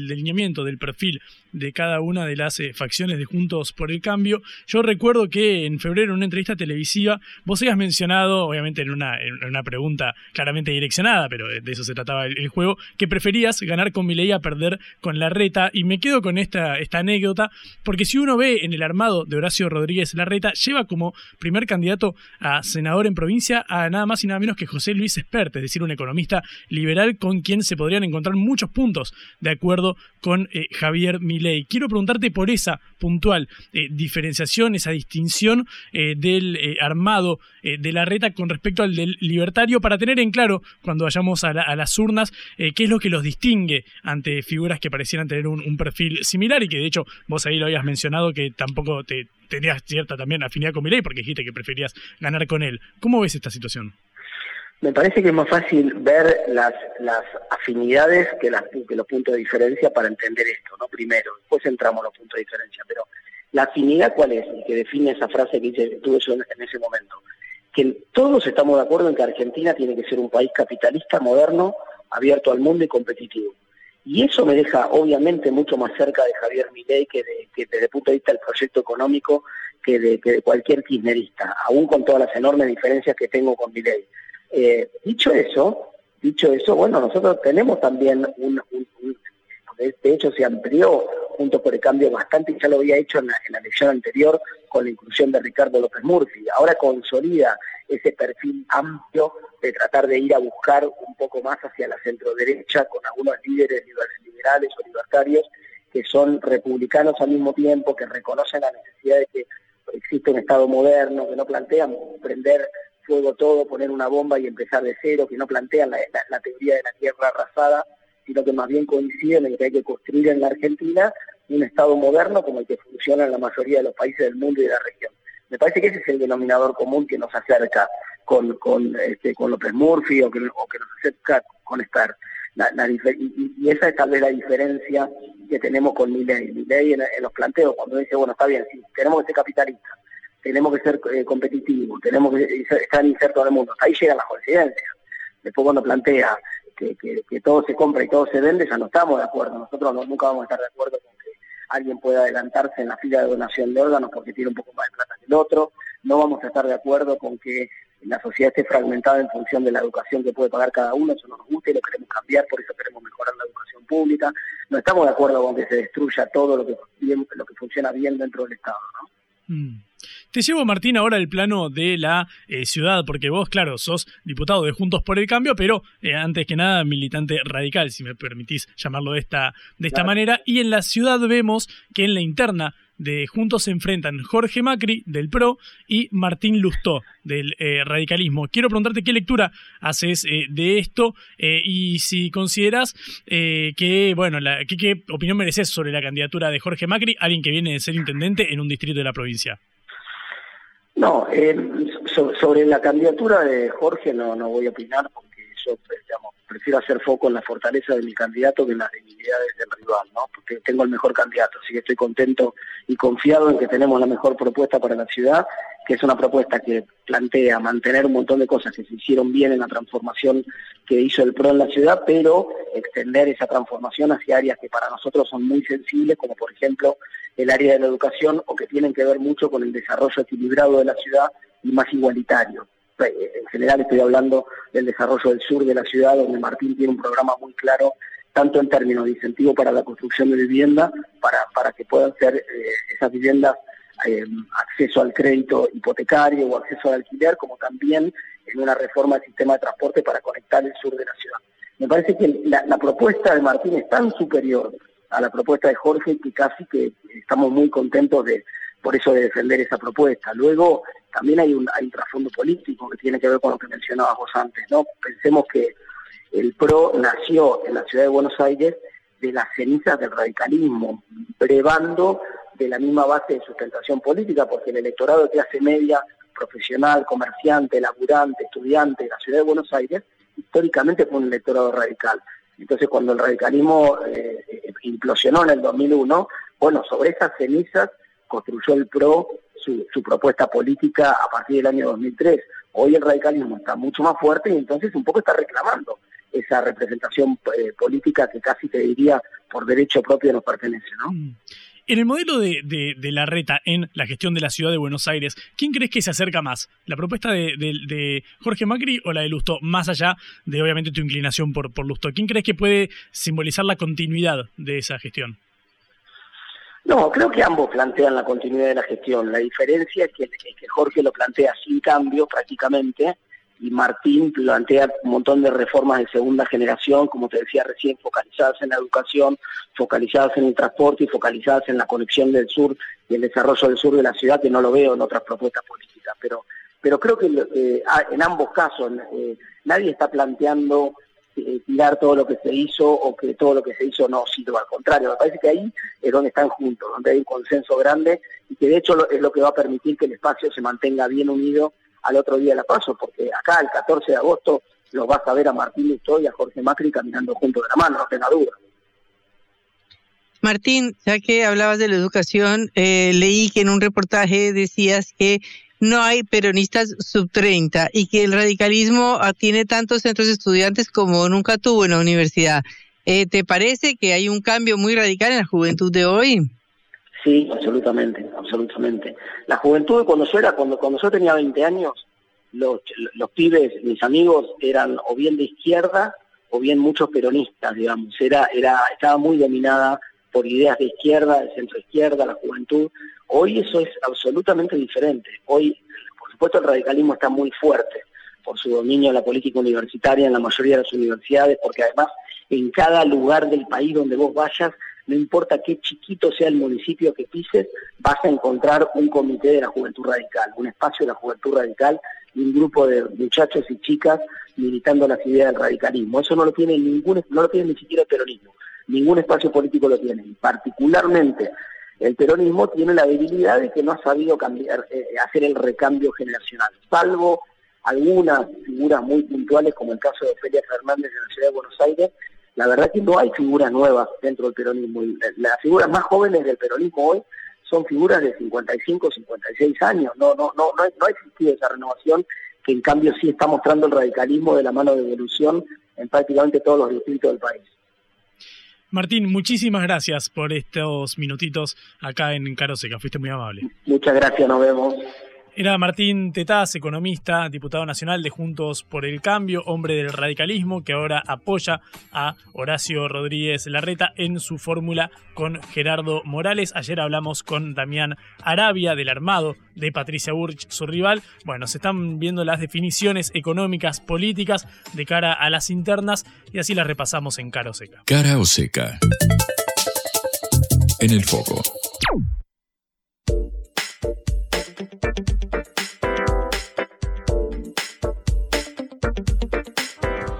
delineamiento del perfil de cada una de las facciones de Juntos por el Cambio. Yo recuerdo que en febrero, en una entrevista televisiva, vos habías mencionado, obviamente en una, en una pregunta claramente direccionada, pero de eso se trataba el, juego, que preferías ganar con Milei a perder con con Larreta y me quedo con esta, esta anécdota porque si uno ve en el armado de Horacio Rodríguez Larreta, lleva como primer candidato a senador en provincia a nada más y nada menos que José Luis Espert, es decir, un economista liberal con quien se podrían encontrar muchos puntos de acuerdo con eh, Javier Milei. Quiero preguntarte por esa puntual eh, diferenciación, esa distinción eh, del armado de Larreta con respecto al del libertario para tener en claro cuando vayamos a, a las urnas qué es lo que los distingue ante figuras que parecieran tener un, perfil similar y que de hecho vos ahí lo habías mencionado que tampoco te tenías cierta también afinidad con Milei porque dijiste que preferías ganar con él. ¿Cómo ves esta situación? Me parece que es más fácil ver las, afinidades que, los puntos de diferencia para entender esto, ¿no? Primero, después entramos en los puntos de diferencia, pero la afinidad cuál es, que define esa frase que tuve yo en ese momento, que todos estamos de acuerdo en que Argentina tiene que ser un país capitalista, moderno, abierto al mundo y competitivo. Y eso me deja obviamente mucho más cerca de Javier Milei que, desde el punto de vista del proyecto económico que de, cualquier kirchnerista, aún con todas las enormes diferencias que tengo con Milei. Eh, dicho eso, dicho eso, bueno, nosotros tenemos también un, de hecho se amplió junto por el cambio bastante, ya lo había hecho en la, en la elección anterior con la inclusión de Ricardo López Murphy. Ahora consolida ese perfil amplio de tratar de ir a buscar un poco más hacia la centro derecha con algunos líderes liberales o libertarios que son republicanos al mismo tiempo, que reconocen la necesidad de que existe un Estado moderno, que no plantean prender fuego todo, poner una bomba y empezar de cero, que no plantean la, teoría de la tierra arrasada, sino que más bien coinciden en que hay que construir en la Argentina un Estado moderno como el que funciona en la mayoría de los países del mundo y de la región. Me parece que ese es el denominador común que nos acerca con, con, este, con López Murphy o que, nos acerca con estar y, esa es tal vez la diferencia que tenemos con Milei. Milei en, en los planteos, cuando dice, bueno, está bien, sí, tenemos que ser capitalistas, tenemos que ser eh, competitivos, tenemos que estar insertos en el mundo. Ahí llegan las coincidencias. Después cuando plantea que, que, todo se compra y todo se vende, ya no estamos de acuerdo. Nosotros nunca vamos a estar de acuerdo con que alguien pueda adelantarse en la fila de donación de órganos porque tiene un poco más de plata que el otro. No vamos a estar de acuerdo con que la sociedad esté fragmentada en función de la educación que puede pagar cada uno, eso no nos gusta y lo queremos cambiar, por eso queremos mejorar la educación pública. No estamos de acuerdo con que se destruya todo lo que, lo que funciona bien dentro del Estado. ¿no? Mm. Te llevo, Martín, ahora al plano de la eh, ciudad, porque vos, claro, sos diputado de Juntos por el Cambio, pero eh, antes que nada militante radical, si me permitís llamarlo de esta, de esta manera. Y en la ciudad vemos que en la interna de Juntos se enfrentan Jorge Macri, del PRO, y Martín Lustó, del eh, radicalismo. Quiero preguntarte qué lectura haces eh, de esto eh, y si consideras que, bueno, la, ¿qué, opinión mereces sobre la candidatura de Jorge Macri, alguien que viene de ser intendente en un distrito de la provincia. No, sobre la candidatura de Jorge no, no voy a opinar yo digamos, prefiero hacer foco en la fortaleza de mi candidato que en las debilidades del rival, ¿no? Porque tengo el mejor candidato, así que estoy contento y confiado en que tenemos la mejor propuesta para la ciudad, que es una propuesta que plantea mantener un montón de cosas que se hicieron bien en la transformación que hizo el PRO en la ciudad, pero extender esa transformación hacia áreas que para nosotros son muy sensibles, como por ejemplo el área de la educación o que tienen que ver mucho con el desarrollo equilibrado de la ciudad y más igualitario. En general estoy hablando del desarrollo del sur de la ciudad, donde Martín tiene un programa muy claro, tanto en términos de incentivo para la construcción de vivienda, para, para que puedan ser eh, esas viviendas eh, acceso al crédito hipotecario o acceso al alquiler, como también en una reforma del sistema de transporte para conectar el sur de la ciudad. Me parece que la, la propuesta de Martín es tan superior a la propuesta de Jorge que casi que estamos muy contentos de, por eso de defender esa propuesta. Luego también hay un, trasfondo político que tiene que ver con lo que mencionabas vos antes, ¿no? Pensemos que el PRO nació en la ciudad de Buenos Aires de las cenizas del radicalismo, brevando de la misma base de sustentación política, porque el electorado de clase media, profesional, comerciante, laburante, estudiante de la ciudad de Buenos Aires, históricamente fue un electorado radical. Entonces, cuando el radicalismo eh, implosionó en el 2001, bueno, sobre esas cenizas construyó el PRO su, propuesta política a partir del año 2003. Hoy el radicalismo está mucho más fuerte y entonces un poco está reclamando esa representación eh, política que casi te diría por derecho propio nos pertenece, ¿no? Mm. En el modelo de, de, la reta en la gestión de la ciudad de Buenos Aires, ¿quién crees que se acerca más? ¿La propuesta de, de Jorge Macri o la de Lustó? Más allá de obviamente tu inclinación por, por Lustó. ¿Quién crees que puede simbolizar la continuidad de esa gestión? No, creo que ambos plantean la continuidad de la gestión. La diferencia es que, Jorge lo plantea sin cambio prácticamente y Martín plantea un montón de reformas de segunda generación, como te decía recién, focalizadas en la educación, focalizadas en el transporte y focalizadas en la conexión del sur y el desarrollo del sur de la ciudad, que no lo veo en otras propuestas políticas. Pero, pero creo que eh, en ambos casos eh, nadie está planteando eh, tirar todo lo que se hizo o que todo lo que se hizo no sirva. Al contrario, me parece que ahí es donde están juntos, donde hay un consenso grande y que de hecho es lo que va a permitir que el espacio se mantenga bien unido al otro día de la paso, porque acá el 14 de agosto los vas a ver a Martín Lustó y a Jorge Macri caminando juntos de la mano, no tenga duda. Martín, ya que hablabas de la educación, eh, leí que en un reportaje decías que no hay peronistas sub 30 y que el radicalismo tiene tantos centros estudiantes como nunca tuvo en la universidad. Eh, ¿Te parece que hay un cambio muy radical en la juventud de hoy? Sí, absolutamente, absolutamente. La juventud cuando yo era, cuando, cuando yo tenía 20 años, los, los pibes, mis amigos, eran o bien de izquierda o bien muchos peronistas, digamos. Era, era, estaba muy dominada por ideas de izquierda, de centro izquierda, la juventud. Hoy eso es absolutamente diferente. Hoy, por supuesto, el radicalismo está muy fuerte por su dominio en la política universitaria en la mayoría de las universidades, porque además en cada lugar del país donde vos vayas, no importa qué chiquito sea el municipio que pises, vas a encontrar un comité de la juventud radical, un espacio de la juventud radical y un grupo de muchachos y chicas militando las ideas del radicalismo. Eso no lo tiene ningún, no lo tiene ni siquiera el peronismo, ningún espacio político lo tiene, y particularmente el peronismo tiene la debilidad de que no ha sabido cambiar, eh, hacer el recambio generacional, salvo algunas figuras muy puntuales, como el caso de Ofelia Fernández en la ciudad de Buenos Aires, la verdad que no hay figuras nuevas dentro del peronismo. Las figuras más jóvenes del peronismo hoy son figuras de 55, 56 años. No, no, no, no, no ha existido esa renovación que en cambio sí está mostrando el radicalismo de la mano de evolución en prácticamente todos los distritos del país. Martín, muchísimas gracias por estos minutitos acá en Caroseca. Fuiste muy amable. Muchas gracias, nos vemos. Era Martín Tetaz, economista, diputado nacional de Juntos por el Cambio, hombre del radicalismo, que ahora apoya a Horacio Rodríguez Larreta en su fórmula con Gerardo Morales. Ayer hablamos con Damián Arabia del Armado de Patricia Burch, su rival. Bueno, se están viendo las definiciones económicas, políticas de cara a las internas y así las repasamos en Cara o Seca. Cara o Seca. En el foco.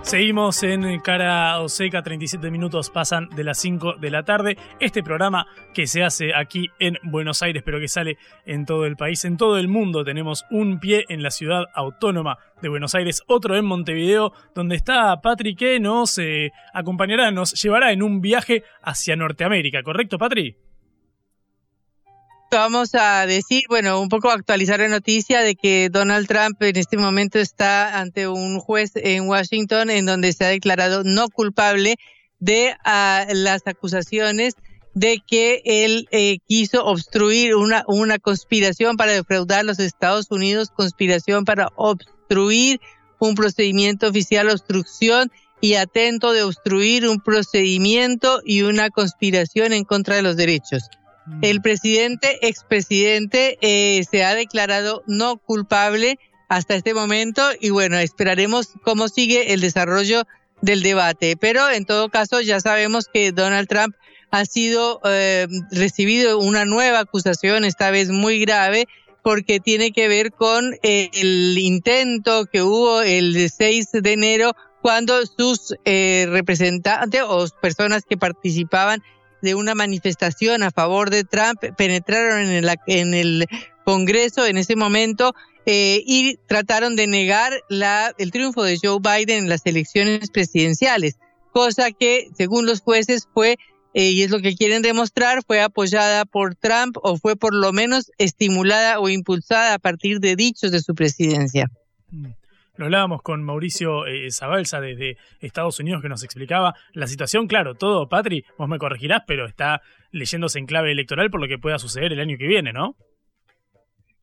Seguimos en Cara Oseca, 37 minutos pasan de las 5 de la tarde. Este programa que se hace aquí en Buenos Aires, pero que sale en todo el país, en todo el mundo. Tenemos un pie en la ciudad autónoma de Buenos Aires, otro en Montevideo, donde está Patrick que nos eh, acompañará, nos llevará en un viaje hacia Norteamérica. ¿Correcto, Patri? Vamos a decir, bueno, un poco actualizar la noticia de que Donald Trump en este momento está ante un juez en Washington en donde se ha declarado no culpable de ah, las acusaciones de que él eh, quiso obstruir una, una conspiración para defraudar a los Estados Unidos, conspiración para obstruir un procedimiento oficial, obstrucción y atento de obstruir un procedimiento y una conspiración en contra de los derechos. El presidente, expresidente, eh, se ha declarado no culpable hasta este momento y bueno, esperaremos cómo sigue el desarrollo del debate. Pero en todo caso ya sabemos que Donald Trump ha sido eh, recibido una nueva acusación, esta vez muy grave, porque tiene que ver con el intento que hubo el 6 de enero cuando sus eh, representantes o personas que participaban de una manifestación a favor de Trump penetraron en el, en el Congreso en ese momento eh, y trataron de negar la, el triunfo de Joe Biden en las elecciones presidenciales, cosa que, según los jueces, fue, eh, y es lo que quieren demostrar, fue apoyada por Trump o fue por lo menos estimulada o impulsada a partir de dichos de su presidencia. Mm. Lo hablábamos con Mauricio eh, Zabalza desde Estados Unidos que nos explicaba la situación. Claro, todo, Patri, vos me corregirás, pero está leyéndose en clave electoral por lo que pueda suceder el año que viene, ¿no?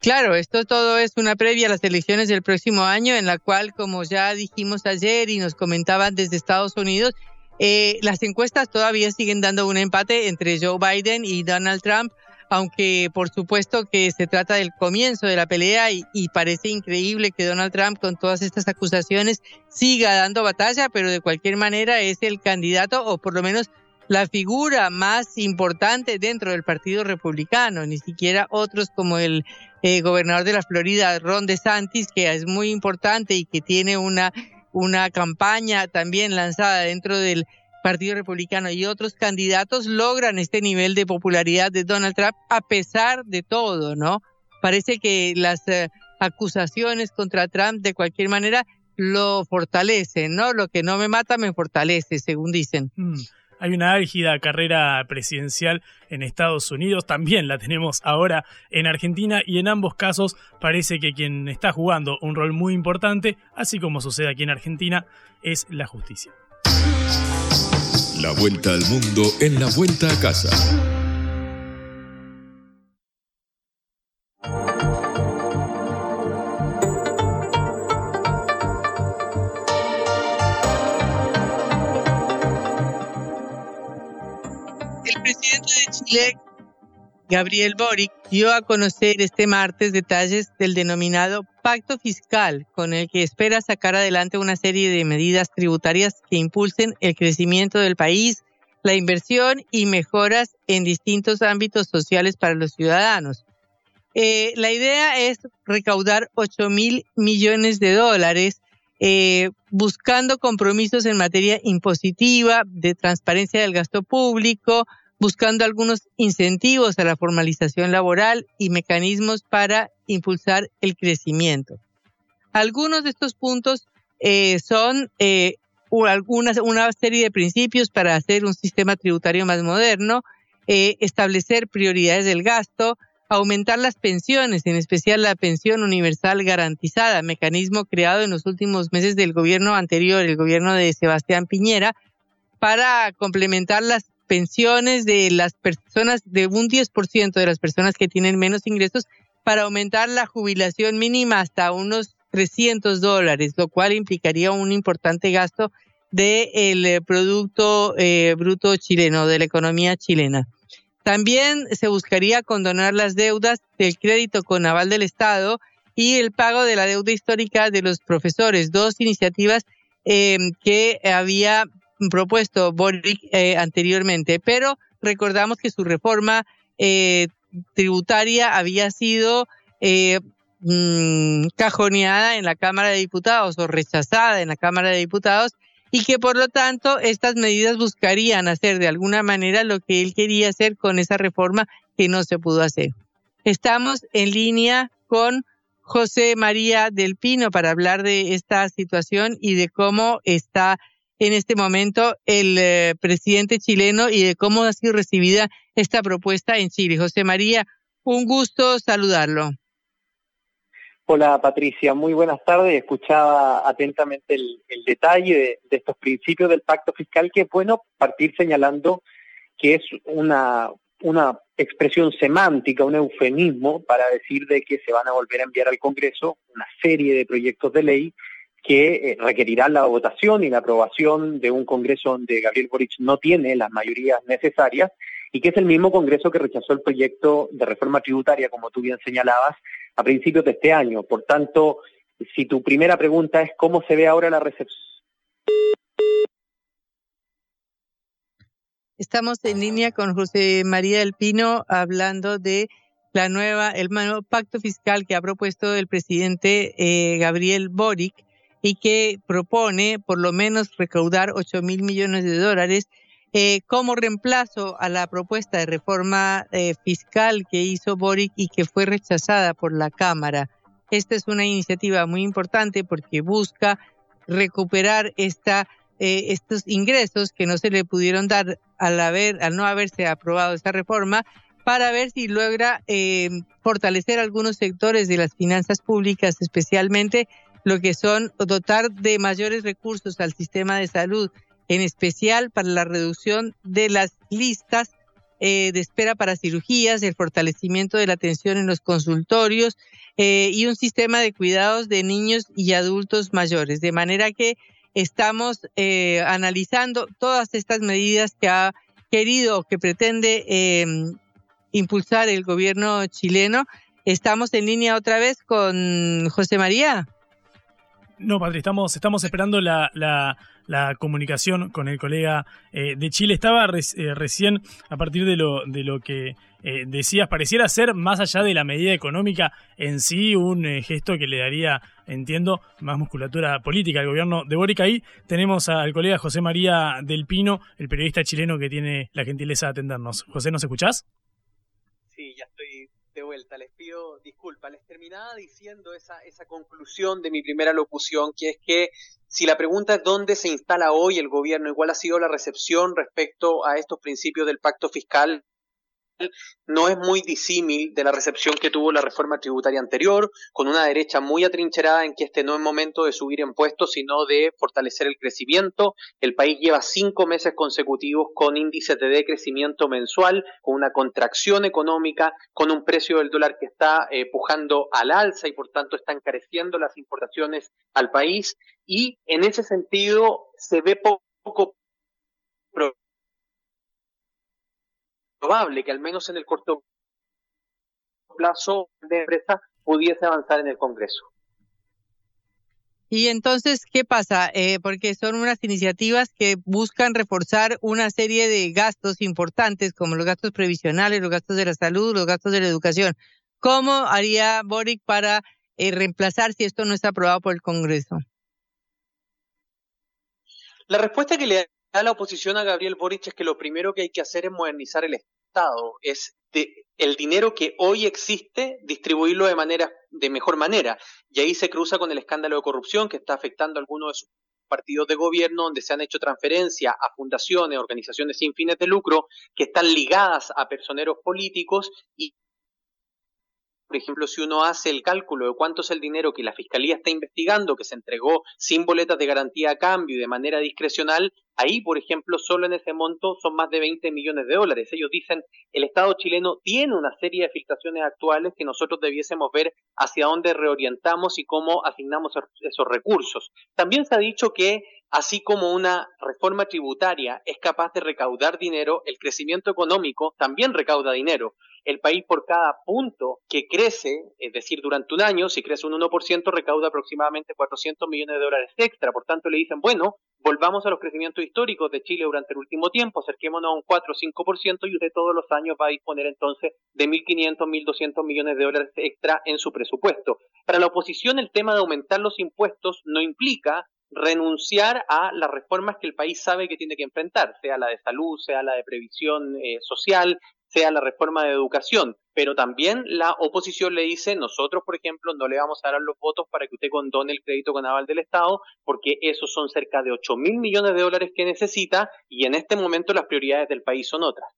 Claro, esto todo es una previa a las elecciones del próximo año, en la cual, como ya dijimos ayer y nos comentaban desde Estados Unidos, eh, las encuestas todavía siguen dando un empate entre Joe Biden y Donald Trump aunque por supuesto que se trata del comienzo de la pelea y, parece increíble que Donald Trump con todas estas acusaciones siga dando batalla, pero de cualquier manera es el candidato o por lo menos la figura más importante dentro del Partido Republicano, ni siquiera otros como el eh, gobernador de la Florida, Ron DeSantis, que es muy importante y que tiene una, una campaña también lanzada dentro del Partido Republicano y otros candidatos logran este nivel de popularidad de Donald Trump a pesar de todo, ¿no? Parece que las eh, acusaciones contra Trump de cualquier manera lo fortalecen, ¿no? Lo que no me mata me fortalece, según dicen. Mm. Hay una álgida carrera presidencial en Estados Unidos, también la tenemos ahora en Argentina y en ambos casos parece que quien está jugando un rol muy importante, así como sucede aquí en Argentina, es la justicia. La vuelta al mundo en la vuelta a casa. El presidente de Chile, Gabriel Boric, dio a conocer este martes detalles del denominado pacto fiscal con el que espera sacar adelante una serie de medidas tributarias que impulsen el crecimiento del país, la inversión y mejoras en distintos ámbitos sociales para los ciudadanos. Eh, la idea es recaudar 8 mil millones de dólares eh, buscando compromisos en materia impositiva, de transparencia del gasto público, buscando algunos incentivos a la formalización laboral y mecanismos para impulsar el crecimiento. Algunos de estos puntos eh, son eh, algunas, una serie de principios para hacer un sistema tributario más moderno, eh, establecer prioridades del gasto, aumentar las pensiones, en especial la pensión universal garantizada, mecanismo creado en los últimos meses del gobierno anterior, el gobierno de Sebastián Piñera, para complementar las pensiones de las personas, de un 10% de las personas que tienen menos ingresos, para aumentar la jubilación mínima hasta unos 300 dólares, lo cual implicaría un importante gasto del eh, Producto eh, Bruto chileno, de la economía chilena. También se buscaría condonar las deudas del crédito con aval del Estado y el pago de la deuda histórica de los profesores, dos iniciativas eh, que había propuesto Boric anteriormente, pero recordamos que su reforma tributaria había sido eh, mm, cajoneada en la Cámara de Diputados o rechazada en la Cámara de Diputados y que por lo tanto estas medidas buscarían hacer de alguna manera lo que él quería hacer con esa reforma que no se pudo hacer. Estamos en línea con José María del Pino para hablar de esta situación y de cómo está en este momento el eh, presidente chileno y de cómo ha sido recibida esta propuesta en Chile. José María, un gusto saludarlo. Hola Patricia, muy buenas tardes. Escuchaba atentamente el, detalle de, estos principios del pacto fiscal, que es bueno partir señalando que es una, una expresión semántica, un eufemismo para decir de que se van a volver a enviar al Congreso una serie de proyectos de ley que eh, requerirán la votación y la aprobación de un Congreso donde Gabriel Boric no tiene las mayorías necesarias y que es el mismo Congreso que rechazó el proyecto de reforma tributaria, como tú bien señalabas, a principios de este año. Por tanto, si tu primera pregunta es cómo se ve ahora la recepción. Estamos en línea con José María del Pino hablando de la nueva, el nuevo pacto fiscal que ha propuesto el presidente eh, Gabriel Boric y que propone por lo menos recaudar 8 mil millones de dólares eh, como reemplazo a la propuesta de reforma eh, fiscal que hizo Boric y que fue rechazada por la Cámara. Esta es una iniciativa muy importante porque busca recuperar esta, eh, estos ingresos que no se le pudieron dar al, haber, al no haberse aprobado esta reforma para ver si logra fortalecer algunos sectores de las finanzas públicas, especialmente lo que son dotar de mayores recursos al sistema de salud, en especial para la reducción de las listas eh, de espera para cirugías, el fortalecimiento de la atención en los consultorios eh, y un sistema de cuidados de niños y adultos mayores. De manera que estamos eh, analizando todas estas medidas que ha querido, que pretende em, impulsar el gobierno chileno. Estamos en línea otra vez con José María. No, Patri, estamos, estamos esperando la, la, comunicación con el colega eh, de Chile. Estaba eh, recién, a partir de lo, de lo que eh, decías, pareciera ser, más allá de la medida económica en sí, un gesto que le daría, entiendo, más musculatura política al gobierno de Boric. Ahí tenemos al colega José María del Pino, el periodista chileno que tiene la gentileza de atendernos. José, ¿nos escuchás? Sí, ya estoy de vuelta. Les pido disculpas. Les terminaba diciendo esa, esa conclusión de mi primera locución, que es que si la pregunta es dónde se instala hoy el gobierno, igual ha sido la recepción respecto a estos principios del pacto fiscal, no es muy disímil de la recepción que tuvo la reforma tributaria anterior, con una derecha muy atrincherada en que este no es momento de subir impuestos, sino de fortalecer el crecimiento. El país lleva cinco meses consecutivos con índices de decrecimiento mensual, con una contracción económica, con un precio del dólar que está eh, pujando al alza y por tanto está encareciendo las importaciones al país. Y en ese sentido se ve poco probable que al menos en el corto plazo de empresa pudiese avanzar en el Congreso. Y entonces, ¿qué pasa? Eh, porque son unas iniciativas que buscan reforzar una serie de gastos importantes, como los gastos previsionales, los gastos de la salud, los gastos de la educación. ¿Cómo haría Boric para eh, reemplazar si esto no está aprobado por el Congreso? La respuesta que le da la oposición a Gabriel Boric es que lo primero que hay que hacer es modernizar el es el dinero que hoy existe, distribuirlo de manera de mejor manera. Y ahí se cruza con el escándalo de corrupción que está afectando a algunos de sus partidos de gobierno donde se han hecho transferencias a fundaciones, organizaciones sin fines de lucro que están ligadas a personeros políticos y por ejemplo, si uno hace el cálculo de cuánto es el dinero que la Fiscalía está investigando, que se entregó sin boletas de garantía a cambio y de manera discrecional, ahí, por ejemplo, solo en ese monto son más de 20 millones de dólares. Ellos dicen, el Estado chileno tiene una serie de filtraciones actuales que nosotros debiésemos ver hacia dónde reorientamos y cómo asignamos esos recursos. También se ha dicho que así como una reforma tributaria es capaz de recaudar dinero, el crecimiento económico también recauda dinero. El país por cada punto que crece, es decir, durante un año, si crece un 1%, recauda aproximadamente 400 millones de dólares extra. Por tanto, le dicen, bueno, volvamos a los crecimientos históricos de Chile durante el último tiempo, acerquémonos a un 4 o 5% y usted todos los años va a disponer entonces de 1.500, 1.200 millones de dólares extra en su presupuesto. Para la oposición, el tema de aumentar los impuestos no implica renunciar a las reformas que el país sabe que tiene que enfrentar, sea la de salud, sea la de previsión eh, social, sea la reforma de educación. Pero también la oposición le dice, nosotros, por ejemplo, no le vamos a dar los votos para que usted condone el crédito con aval del Estado, porque esos son cerca de 8 mil millones de dólares que necesita y en este momento las prioridades del país son otras.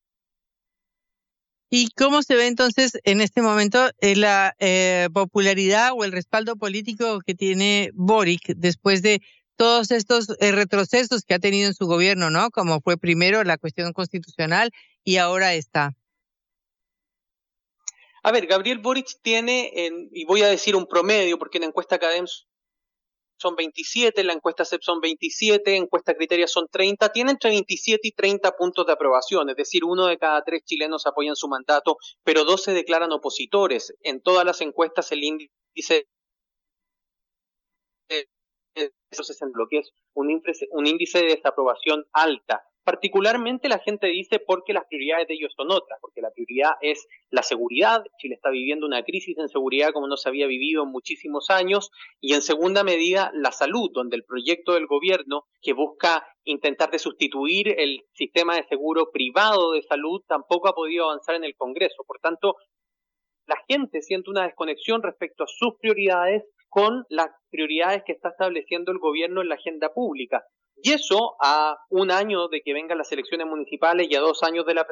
¿Y cómo se ve entonces en este momento eh, la eh, popularidad o el respaldo político que tiene Boric después de todos estos eh, retrocesos que ha tenido en su gobierno, ¿no? Como fue primero la cuestión constitucional y ahora está. A ver, Gabriel Boric tiene, y voy a decir un promedio, porque en la encuesta son 27, en la encuesta CEP son 27, en encuesta Criteria son 30, tiene entre 27 y 30 puntos de aprobación, es decir, uno de cada tres chilenos apoyan su mandato, pero dos se declaran opositores. En todas las encuestas el índice en lo que es un índice, un índice de desaprobación alta. Particularmente la gente dice porque las prioridades de ellos son otras, porque la prioridad es la seguridad. Chile está viviendo una crisis en seguridad como no se había vivido en muchísimos años. Y en segunda medida, la salud, donde el proyecto del gobierno que busca intentar de sustituir el sistema de seguro privado de salud tampoco ha podido avanzar en el Congreso. Por tanto, la gente siente una desconexión respecto a sus prioridades con las prioridades que está estableciendo el gobierno en la agenda pública. Y eso a un año de que vengan las elecciones municipales y a dos años de la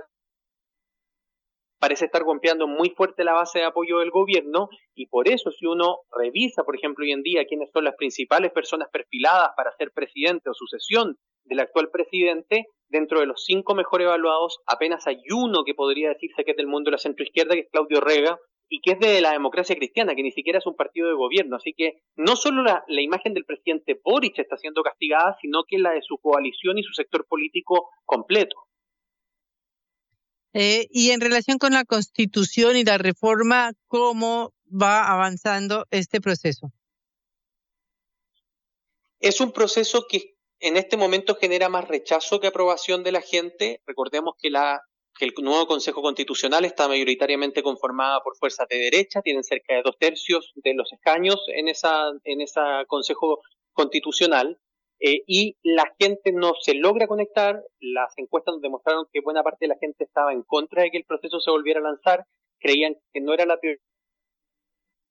parece estar golpeando muy fuerte la base de apoyo del gobierno y por eso si uno revisa, por ejemplo, hoy en día quiénes son las principales personas perfiladas para ser presidente o sucesión del actual presidente, dentro de los cinco mejor evaluados apenas hay uno que podría decirse que es del mundo de la centroizquierda, que es Claudio Rega, y que es de la democracia cristiana, que ni siquiera es un partido de gobierno. Así que no solo la, imagen del presidente Boric está siendo castigada, sino que la de su coalición y su sector político completo. Eh, y en relación con la constitución y la reforma, ¿cómo va avanzando este proceso? Es un proceso que en este momento genera más rechazo que aprobación de la gente. Recordemos que la que el nuevo Consejo Constitucional está mayoritariamente conformada por fuerzas de derecha, tienen cerca de dos tercios de los escaños en esa, en ese Consejo Constitucional, eh, y la gente no se logra conectar. Las encuestas nos demostraron que buena parte de la gente estaba en contra de que el proceso se volviera a lanzar, creían que no era la prioridad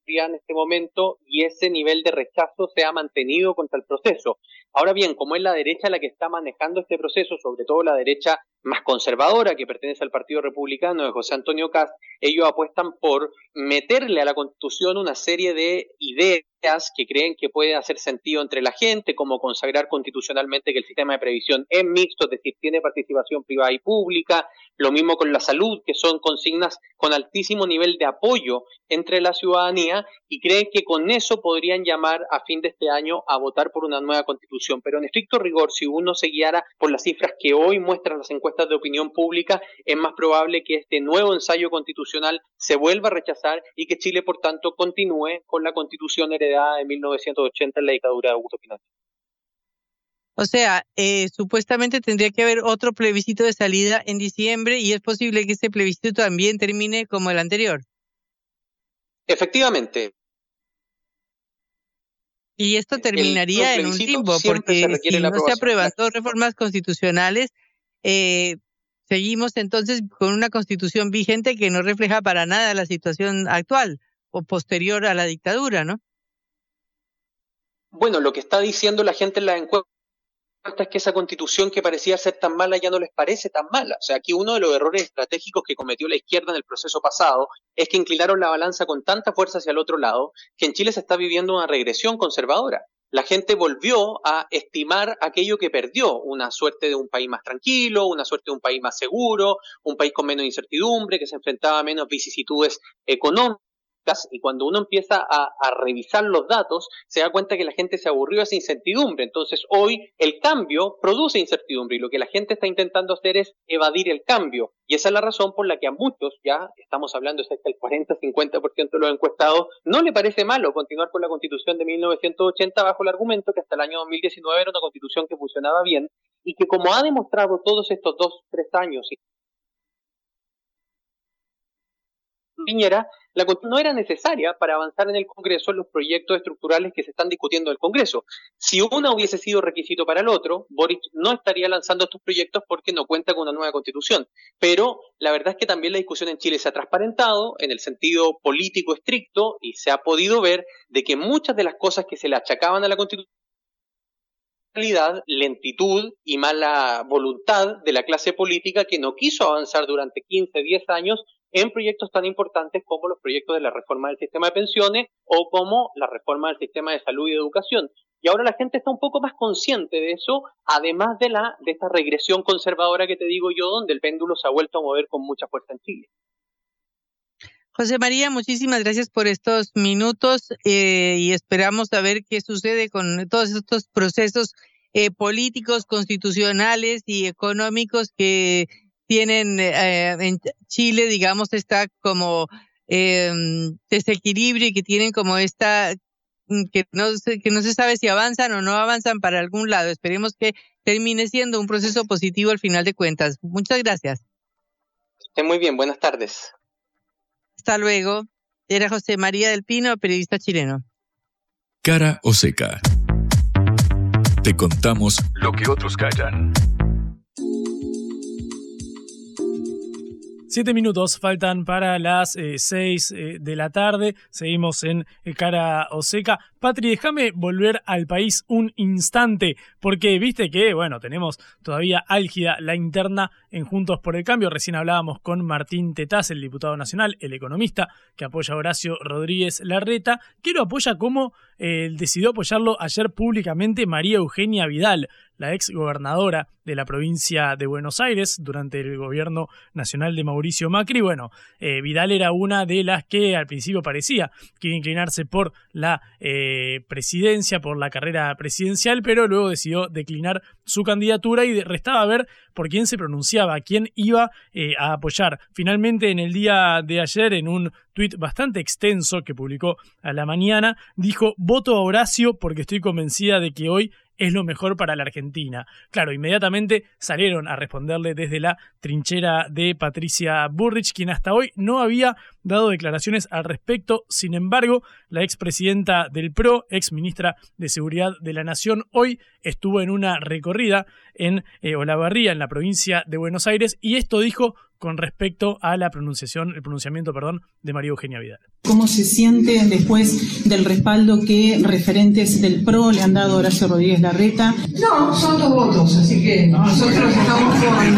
en este momento y ese nivel de rechazo se ha mantenido contra el proceso. Ahora bien, como es la derecha la que está manejando este proceso, sobre todo la derecha más conservadora que pertenece al Partido Republicano de José Antonio Cast, ellos apuestan por meterle a la Constitución una serie de ideas que creen que puede hacer sentido entre la gente, como consagrar constitucionalmente que el sistema de previsión es mixto, es decir, tiene participación privada y pública, lo mismo con la salud, que son consignas con altísimo nivel de apoyo entre la ciudadanía, y creen que con eso podrían llamar a fin de este año a votar por una nueva constitución. Pero en estricto rigor, si uno se guiara por las cifras que hoy muestran las encuestas de opinión pública, es más probable que este nuevo ensayo constitucional se vuelva a rechazar y que Chile, por tanto, continúe con la constitución heredada de 1980 en la dictadura de Augusto Pinochet. O sea, eh, supuestamente tendría que haber otro plebiscito de salida en diciembre y es posible que ese plebiscito también termine como el anterior. Efectivamente. Y esto terminaría en un limbo, porque si no se aprueban dos reformas constitucionales, eh, seguimos entonces con una constitución vigente que no refleja para nada la situación actual o posterior a la dictadura, ¿no? Bueno, lo que está diciendo la gente en la encuesta es que esa constitución que parecía ser tan mala ya no les parece tan mala. O sea, aquí uno de los errores estratégicos que cometió la izquierda en el proceso pasado es que inclinaron la balanza con tanta fuerza hacia el otro lado que en Chile se está viviendo una regresión conservadora. La gente volvió a estimar aquello que perdió, una suerte de un país más tranquilo, una suerte de un país más seguro, un país con menos incertidumbre, que se enfrentaba a menos vicisitudes económicas y cuando uno empieza a, revisar los datos, se da cuenta que la gente se aburrió de esa incertidumbre. Entonces, hoy el cambio produce incertidumbre y lo que la gente está intentando hacer es evadir el cambio. Y esa es la razón por la que a muchos, ya estamos hablando de cerca del 40-50% de los encuestados, no le parece malo continuar con la constitución de 1980 bajo el argumento que hasta el año 2019 era una constitución que funcionaba bien y que como ha demostrado todos estos dos, tres años Piñera, la Constitución no era necesaria para avanzar en el Congreso los proyectos estructurales que se están discutiendo en el Congreso. Si una hubiese sido requisito para el otro, Boric no estaría lanzando estos proyectos porque no cuenta con una nueva Constitución. Pero la verdad es que también la discusión en Chile se ha transparentado en el sentido político estricto y se ha podido ver de que muchas de las cosas que se le achacaban a la Constitución lentitud y mala voluntad de la clase política que no quiso avanzar durante 15, 10 años en proyectos tan importantes como los proyectos de la reforma del sistema de pensiones o como la reforma del sistema de salud y educación. Y ahora la gente está un poco más consciente de eso, además de la de esta regresión conservadora que te digo yo, donde el péndulo se ha vuelto a mover con mucha fuerza en Chile. José María, muchísimas gracias por estos minutos eh, y esperamos saber qué sucede con todos estos procesos eh, políticos, constitucionales y económicos que tienen eh, en Chile, digamos, está como eh, desequilibrio y que tienen como esta mm, que no se, que no se sabe si avanzan o no avanzan para algún lado. Esperemos que termine siendo un proceso positivo al final de cuentas. Muchas gracias. muy bien, buenas tardes. Hasta luego. Era José María del Pino, periodista chileno. Cara o seca. Te contamos lo que otros callan. Siete minutos faltan para las eh, seis eh, de la tarde. Seguimos en eh, Cara o Seca. Patri, déjame volver al país un instante, porque viste que, bueno, tenemos todavía álgida la interna en Juntos por el Cambio. Recién hablábamos con Martín Tetaz, el diputado nacional, el economista, que apoya a Horacio Rodríguez Larreta, que lo apoya como decidió apoyarlo ayer públicamente María Eugenia Vidal, la ex gobernadora de la provincia de Buenos Aires durante el gobierno nacional de Mauricio Macri. Bueno, eh, Vidal era una de las que al principio parecía que iba a inclinarse por la eh, presidencia, por la carrera presidencial, pero luego decidió declinar su candidatura y restaba ver por quién se pronunciaba, quién iba eh, a apoyar. Finalmente, en el día de ayer, en un tuit bastante extenso que publicó a la mañana, dijo, voto a Horacio porque estoy convencida de que hoy es lo mejor para la Argentina. Claro, inmediatamente salieron a responderle desde la trinchera de Patricia Burrich, quien hasta hoy no había dado declaraciones al respecto. Sin embargo, la expresidenta del PRO, ex ministra de Seguridad de la Nación, hoy estuvo en una recorrida en eh, Olavarría, en la provincia de Buenos Aires, y esto dijo con respecto a la pronunciación, el pronunciamiento, perdón, de María Eugenia Vidal. ¿Cómo se siente después del respaldo que referentes del PRO le han dado a Horacio Rodríguez Larreta? No, son dos votos, así que nosotros estamos con...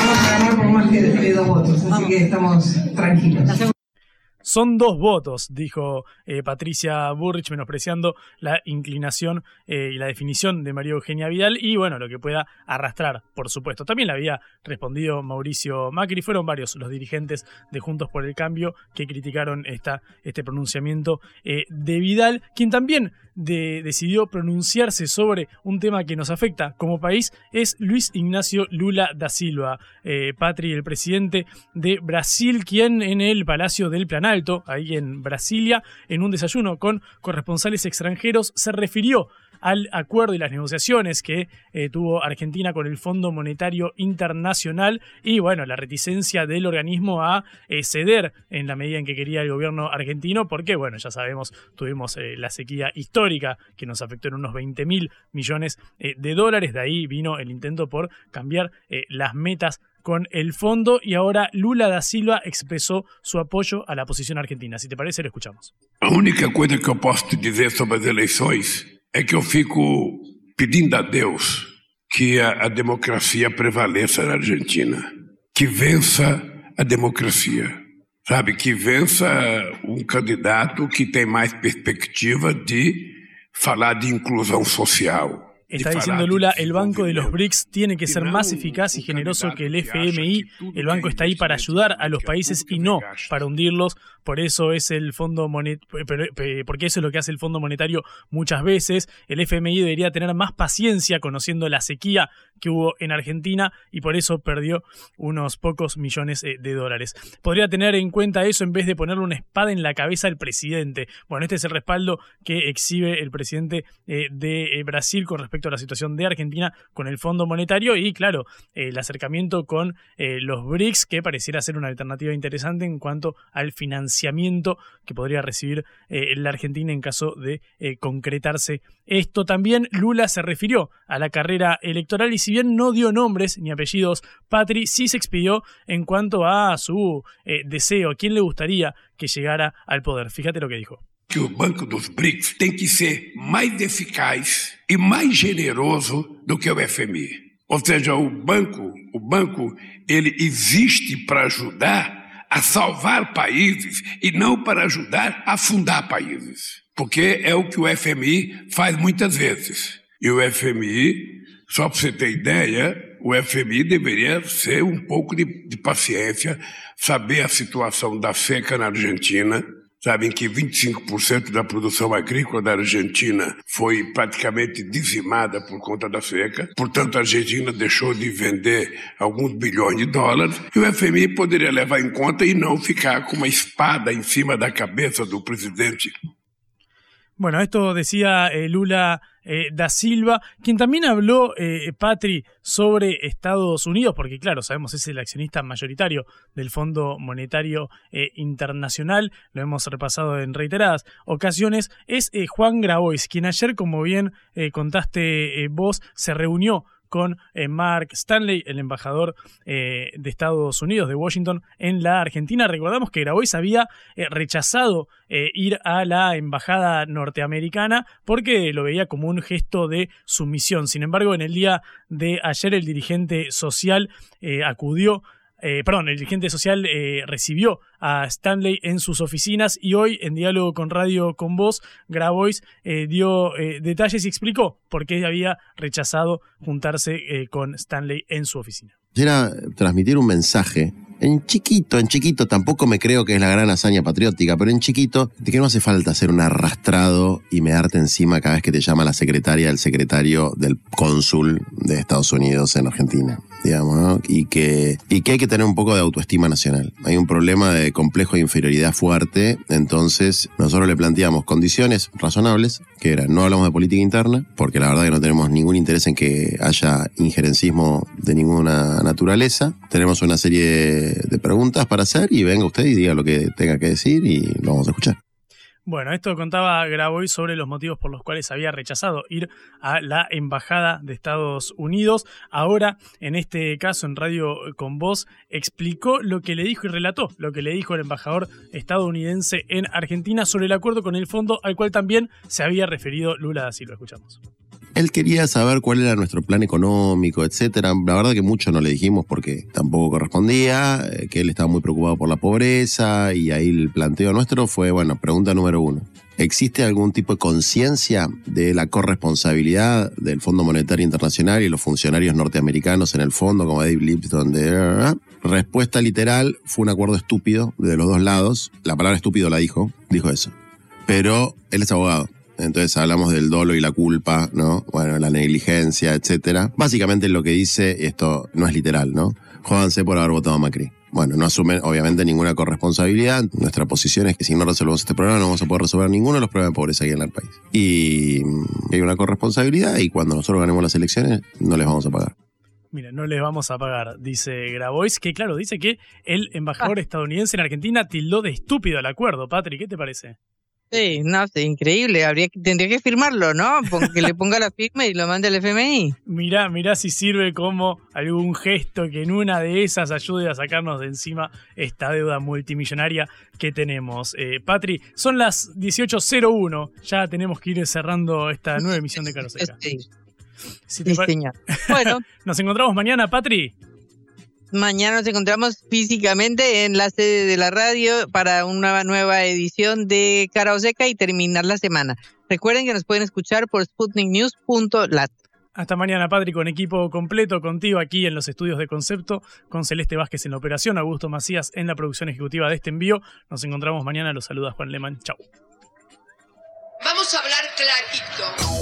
Vamos a ganar por más que dos votos, así que estamos tranquilos. Son dos votos, dijo eh, Patricia Burrich, menospreciando la inclinación eh, y la definición de María Eugenia Vidal y bueno, lo que pueda arrastrar, por supuesto. También le había respondido Mauricio Macri, fueron varios los dirigentes de Juntos por el Cambio que criticaron esta, este pronunciamiento eh, de Vidal, quien también decidió pronunciarse sobre un tema que nos afecta como país, es Luis Ignacio Lula da Silva, Patri, el presidente de Brasil, quien en el Palacio del Planalto Alto, ahí en Brasilia, en un desayuno con corresponsales extranjeros, se refirió al acuerdo y las negociaciones que eh, tuvo Argentina con el Fondo Monetario Internacional y bueno, la reticencia del organismo a eh, ceder en la medida en que quería el gobierno argentino, porque bueno, ya sabemos, tuvimos eh, la sequía histórica que nos afectó en unos 20 mil millones de dólares, de ahí vino el intento por cambiar las metas con el fondo y ahora Lula da Silva expresó su apoyo a la posición argentina. Si te parece, lo escuchamos. A única coisa que te dizer sobre as eleições é que eu fico pedindo a Deus que a, a democracia prevaleça na Argentina, que vença a democracia, sabe, que vença um candidato que tem mais perspectiva de falar de inclusão social Está diciendo Lula, el Banco de los BRICS tiene que ser más eficaz y generoso que el FMI. El banco está ahí para ayudar a los países y no para hundirlos. Por eso es el Fondo porque eso es lo que hace el Fondo Monetario muchas veces. El FMI debería tener más paciencia conociendo la sequía que hubo en Argentina y por eso perdió unos pocos millones eh, de dólares. Podría tener en cuenta eso en vez de ponerle una espada en la cabeza al presidente. Bueno, este es el respaldo que exhibe el presidente eh, de eh, Brasil con respecto a la situación de Argentina con el Fondo Monetario y, claro, el acercamiento con los BRICS, que pareciera ser una alternativa interesante en cuanto al financiamiento que podría recibir la Argentina en caso de concretarse esto. También Lula se refirió a la carrera electoral y si bien no dio nombres ni apellidos, Patri sí se expidió en cuanto a su eh, deseo, quién le gustaría que llegara al poder. Fíjate lo que dijo. Que o Banco dos BRICS tem que ser mais eficaz e mais generoso do que o FMI. Ou seja, o banco, o banco, ele existe para ajudar a salvar países e não para ajudar a afundar países. Porque é o que o FMI faz muitas vezes. E o FMI só para você ter ideia, o FMI deveria ser um pouco de, de paciência, saber a situação da seca na Argentina. Sabem que 25% da produção agrícola da Argentina foi praticamente dizimada por conta da seca. Portanto, a Argentina deixou de vender alguns bilhões de dólares. E o FMI poderia levar em conta e não ficar com uma espada em cima da cabeça do presidente Bueno, esto decía eh, Lula eh, da Silva, quien también habló, eh, Patri, sobre Estados Unidos, porque claro, sabemos es el accionista mayoritario del Fondo Monetario Internacional, lo hemos repasado en reiteradas ocasiones, es Juan Grabois, quien ayer, como bien contaste vos, se reunió con eh, Mark Stanley, el embajador eh, de Estados Unidos, de Washington, en la Argentina. Recordamos que Grabois había eh, rechazado ir a la embajada norteamericana porque lo veía como un gesto de sumisión. Sin embargo, en el día de ayer el dirigente social acudió eh, perdón, el dirigente social eh, recibió a Stanley en sus oficinas y hoy en diálogo con Radio con Voz, Grabois eh, dio detalles y explicó por qué había rechazado juntarse con Stanley en su oficina. Era transmitir un mensaje en chiquito, en chiquito, tampoco me creo que es la gran hazaña patriótica, pero en chiquito, de que no hace falta ser un arrastrado y me darte encima cada vez que te llama la secretaria, el secretario del cónsul de Estados Unidos en Argentina, digamos, ¿no? Y que, y que hay que tener un poco de autoestima nacional. Hay un problema de complejo de inferioridad fuerte, entonces nosotros le planteamos condiciones razonables, que eran, no hablamos de política interna, porque la verdad que no tenemos ningún interés en que haya injerencismo de ninguna naturaleza. Tenemos una serie de, preguntas para hacer y venga usted y diga lo que tenga que decir y lo vamos a escuchar. Bueno, esto contaba Grabois sobre los motivos por los cuales había rechazado ir a la Embajada de Estados Unidos. Ahora, en este caso, en Radio con Voz, explicó lo que le dijo y relató lo que le dijo el embajador estadounidense en Argentina sobre el acuerdo con el fondo al cual también se había referido Lula da Silva. Escuchamos. Él quería saber cuál era nuestro plan económico, etcétera. La verdad que mucho no le dijimos porque tampoco correspondía, eh, que él estaba muy preocupado por la pobreza y ahí el planteo nuestro fue, bueno, pregunta número uno. ¿Existe algún tipo de conciencia de la corresponsabilidad del Fondo Monetario Internacional y los funcionarios norteamericanos en el fondo, como Dave Lipton? Respuesta literal, fue un acuerdo estúpido de los dos lados. La palabra estúpido la dijo, dijo eso. Pero él es abogado entonces hablamos del dolo y la culpa, ¿no? Bueno, la negligencia, etcétera. Básicamente lo que dice, esto no es literal, ¿no? Jódanse por haber votado a Macri. Bueno, no asumen obviamente ninguna corresponsabilidad. Nuestra posición es que si no resolvemos este problema no vamos a poder resolver ninguno de los problemas de pobreza aquí en el país. Y hay una corresponsabilidad y cuando nosotros ganemos las elecciones no les vamos a pagar. Mira, no les vamos a pagar, dice Grabois, que claro, dice que el embajador ah. estadounidense en Argentina tildó de estúpido el acuerdo. Patrick, ¿qué te parece? Sí, no, es increíble. Habría, tendría que firmarlo, ¿no? Que le ponga la firma y lo mande al FMI. Mirá, mirá si sirve como algún gesto que en una de esas ayude a sacarnos de encima esta deuda multimillonaria que tenemos. Eh, Patri, son las 18.01. Ya tenemos que ir cerrando esta nueva emisión de Caroseca. Sí, sí señor. Bueno. Nos encontramos mañana, Patri. Mañana nos encontramos físicamente en la sede de la radio para una nueva edición de Cara Oseca y terminar la semana. Recuerden que nos pueden escuchar por sputniknews.lat. Hasta mañana, Patri, con equipo completo, contigo aquí en los estudios de concepto, con Celeste Vázquez en la operación, Augusto Macías en la producción ejecutiva de este envío. Nos encontramos mañana. Los saluda Juan Leman. Chau. Vamos a hablar clarito.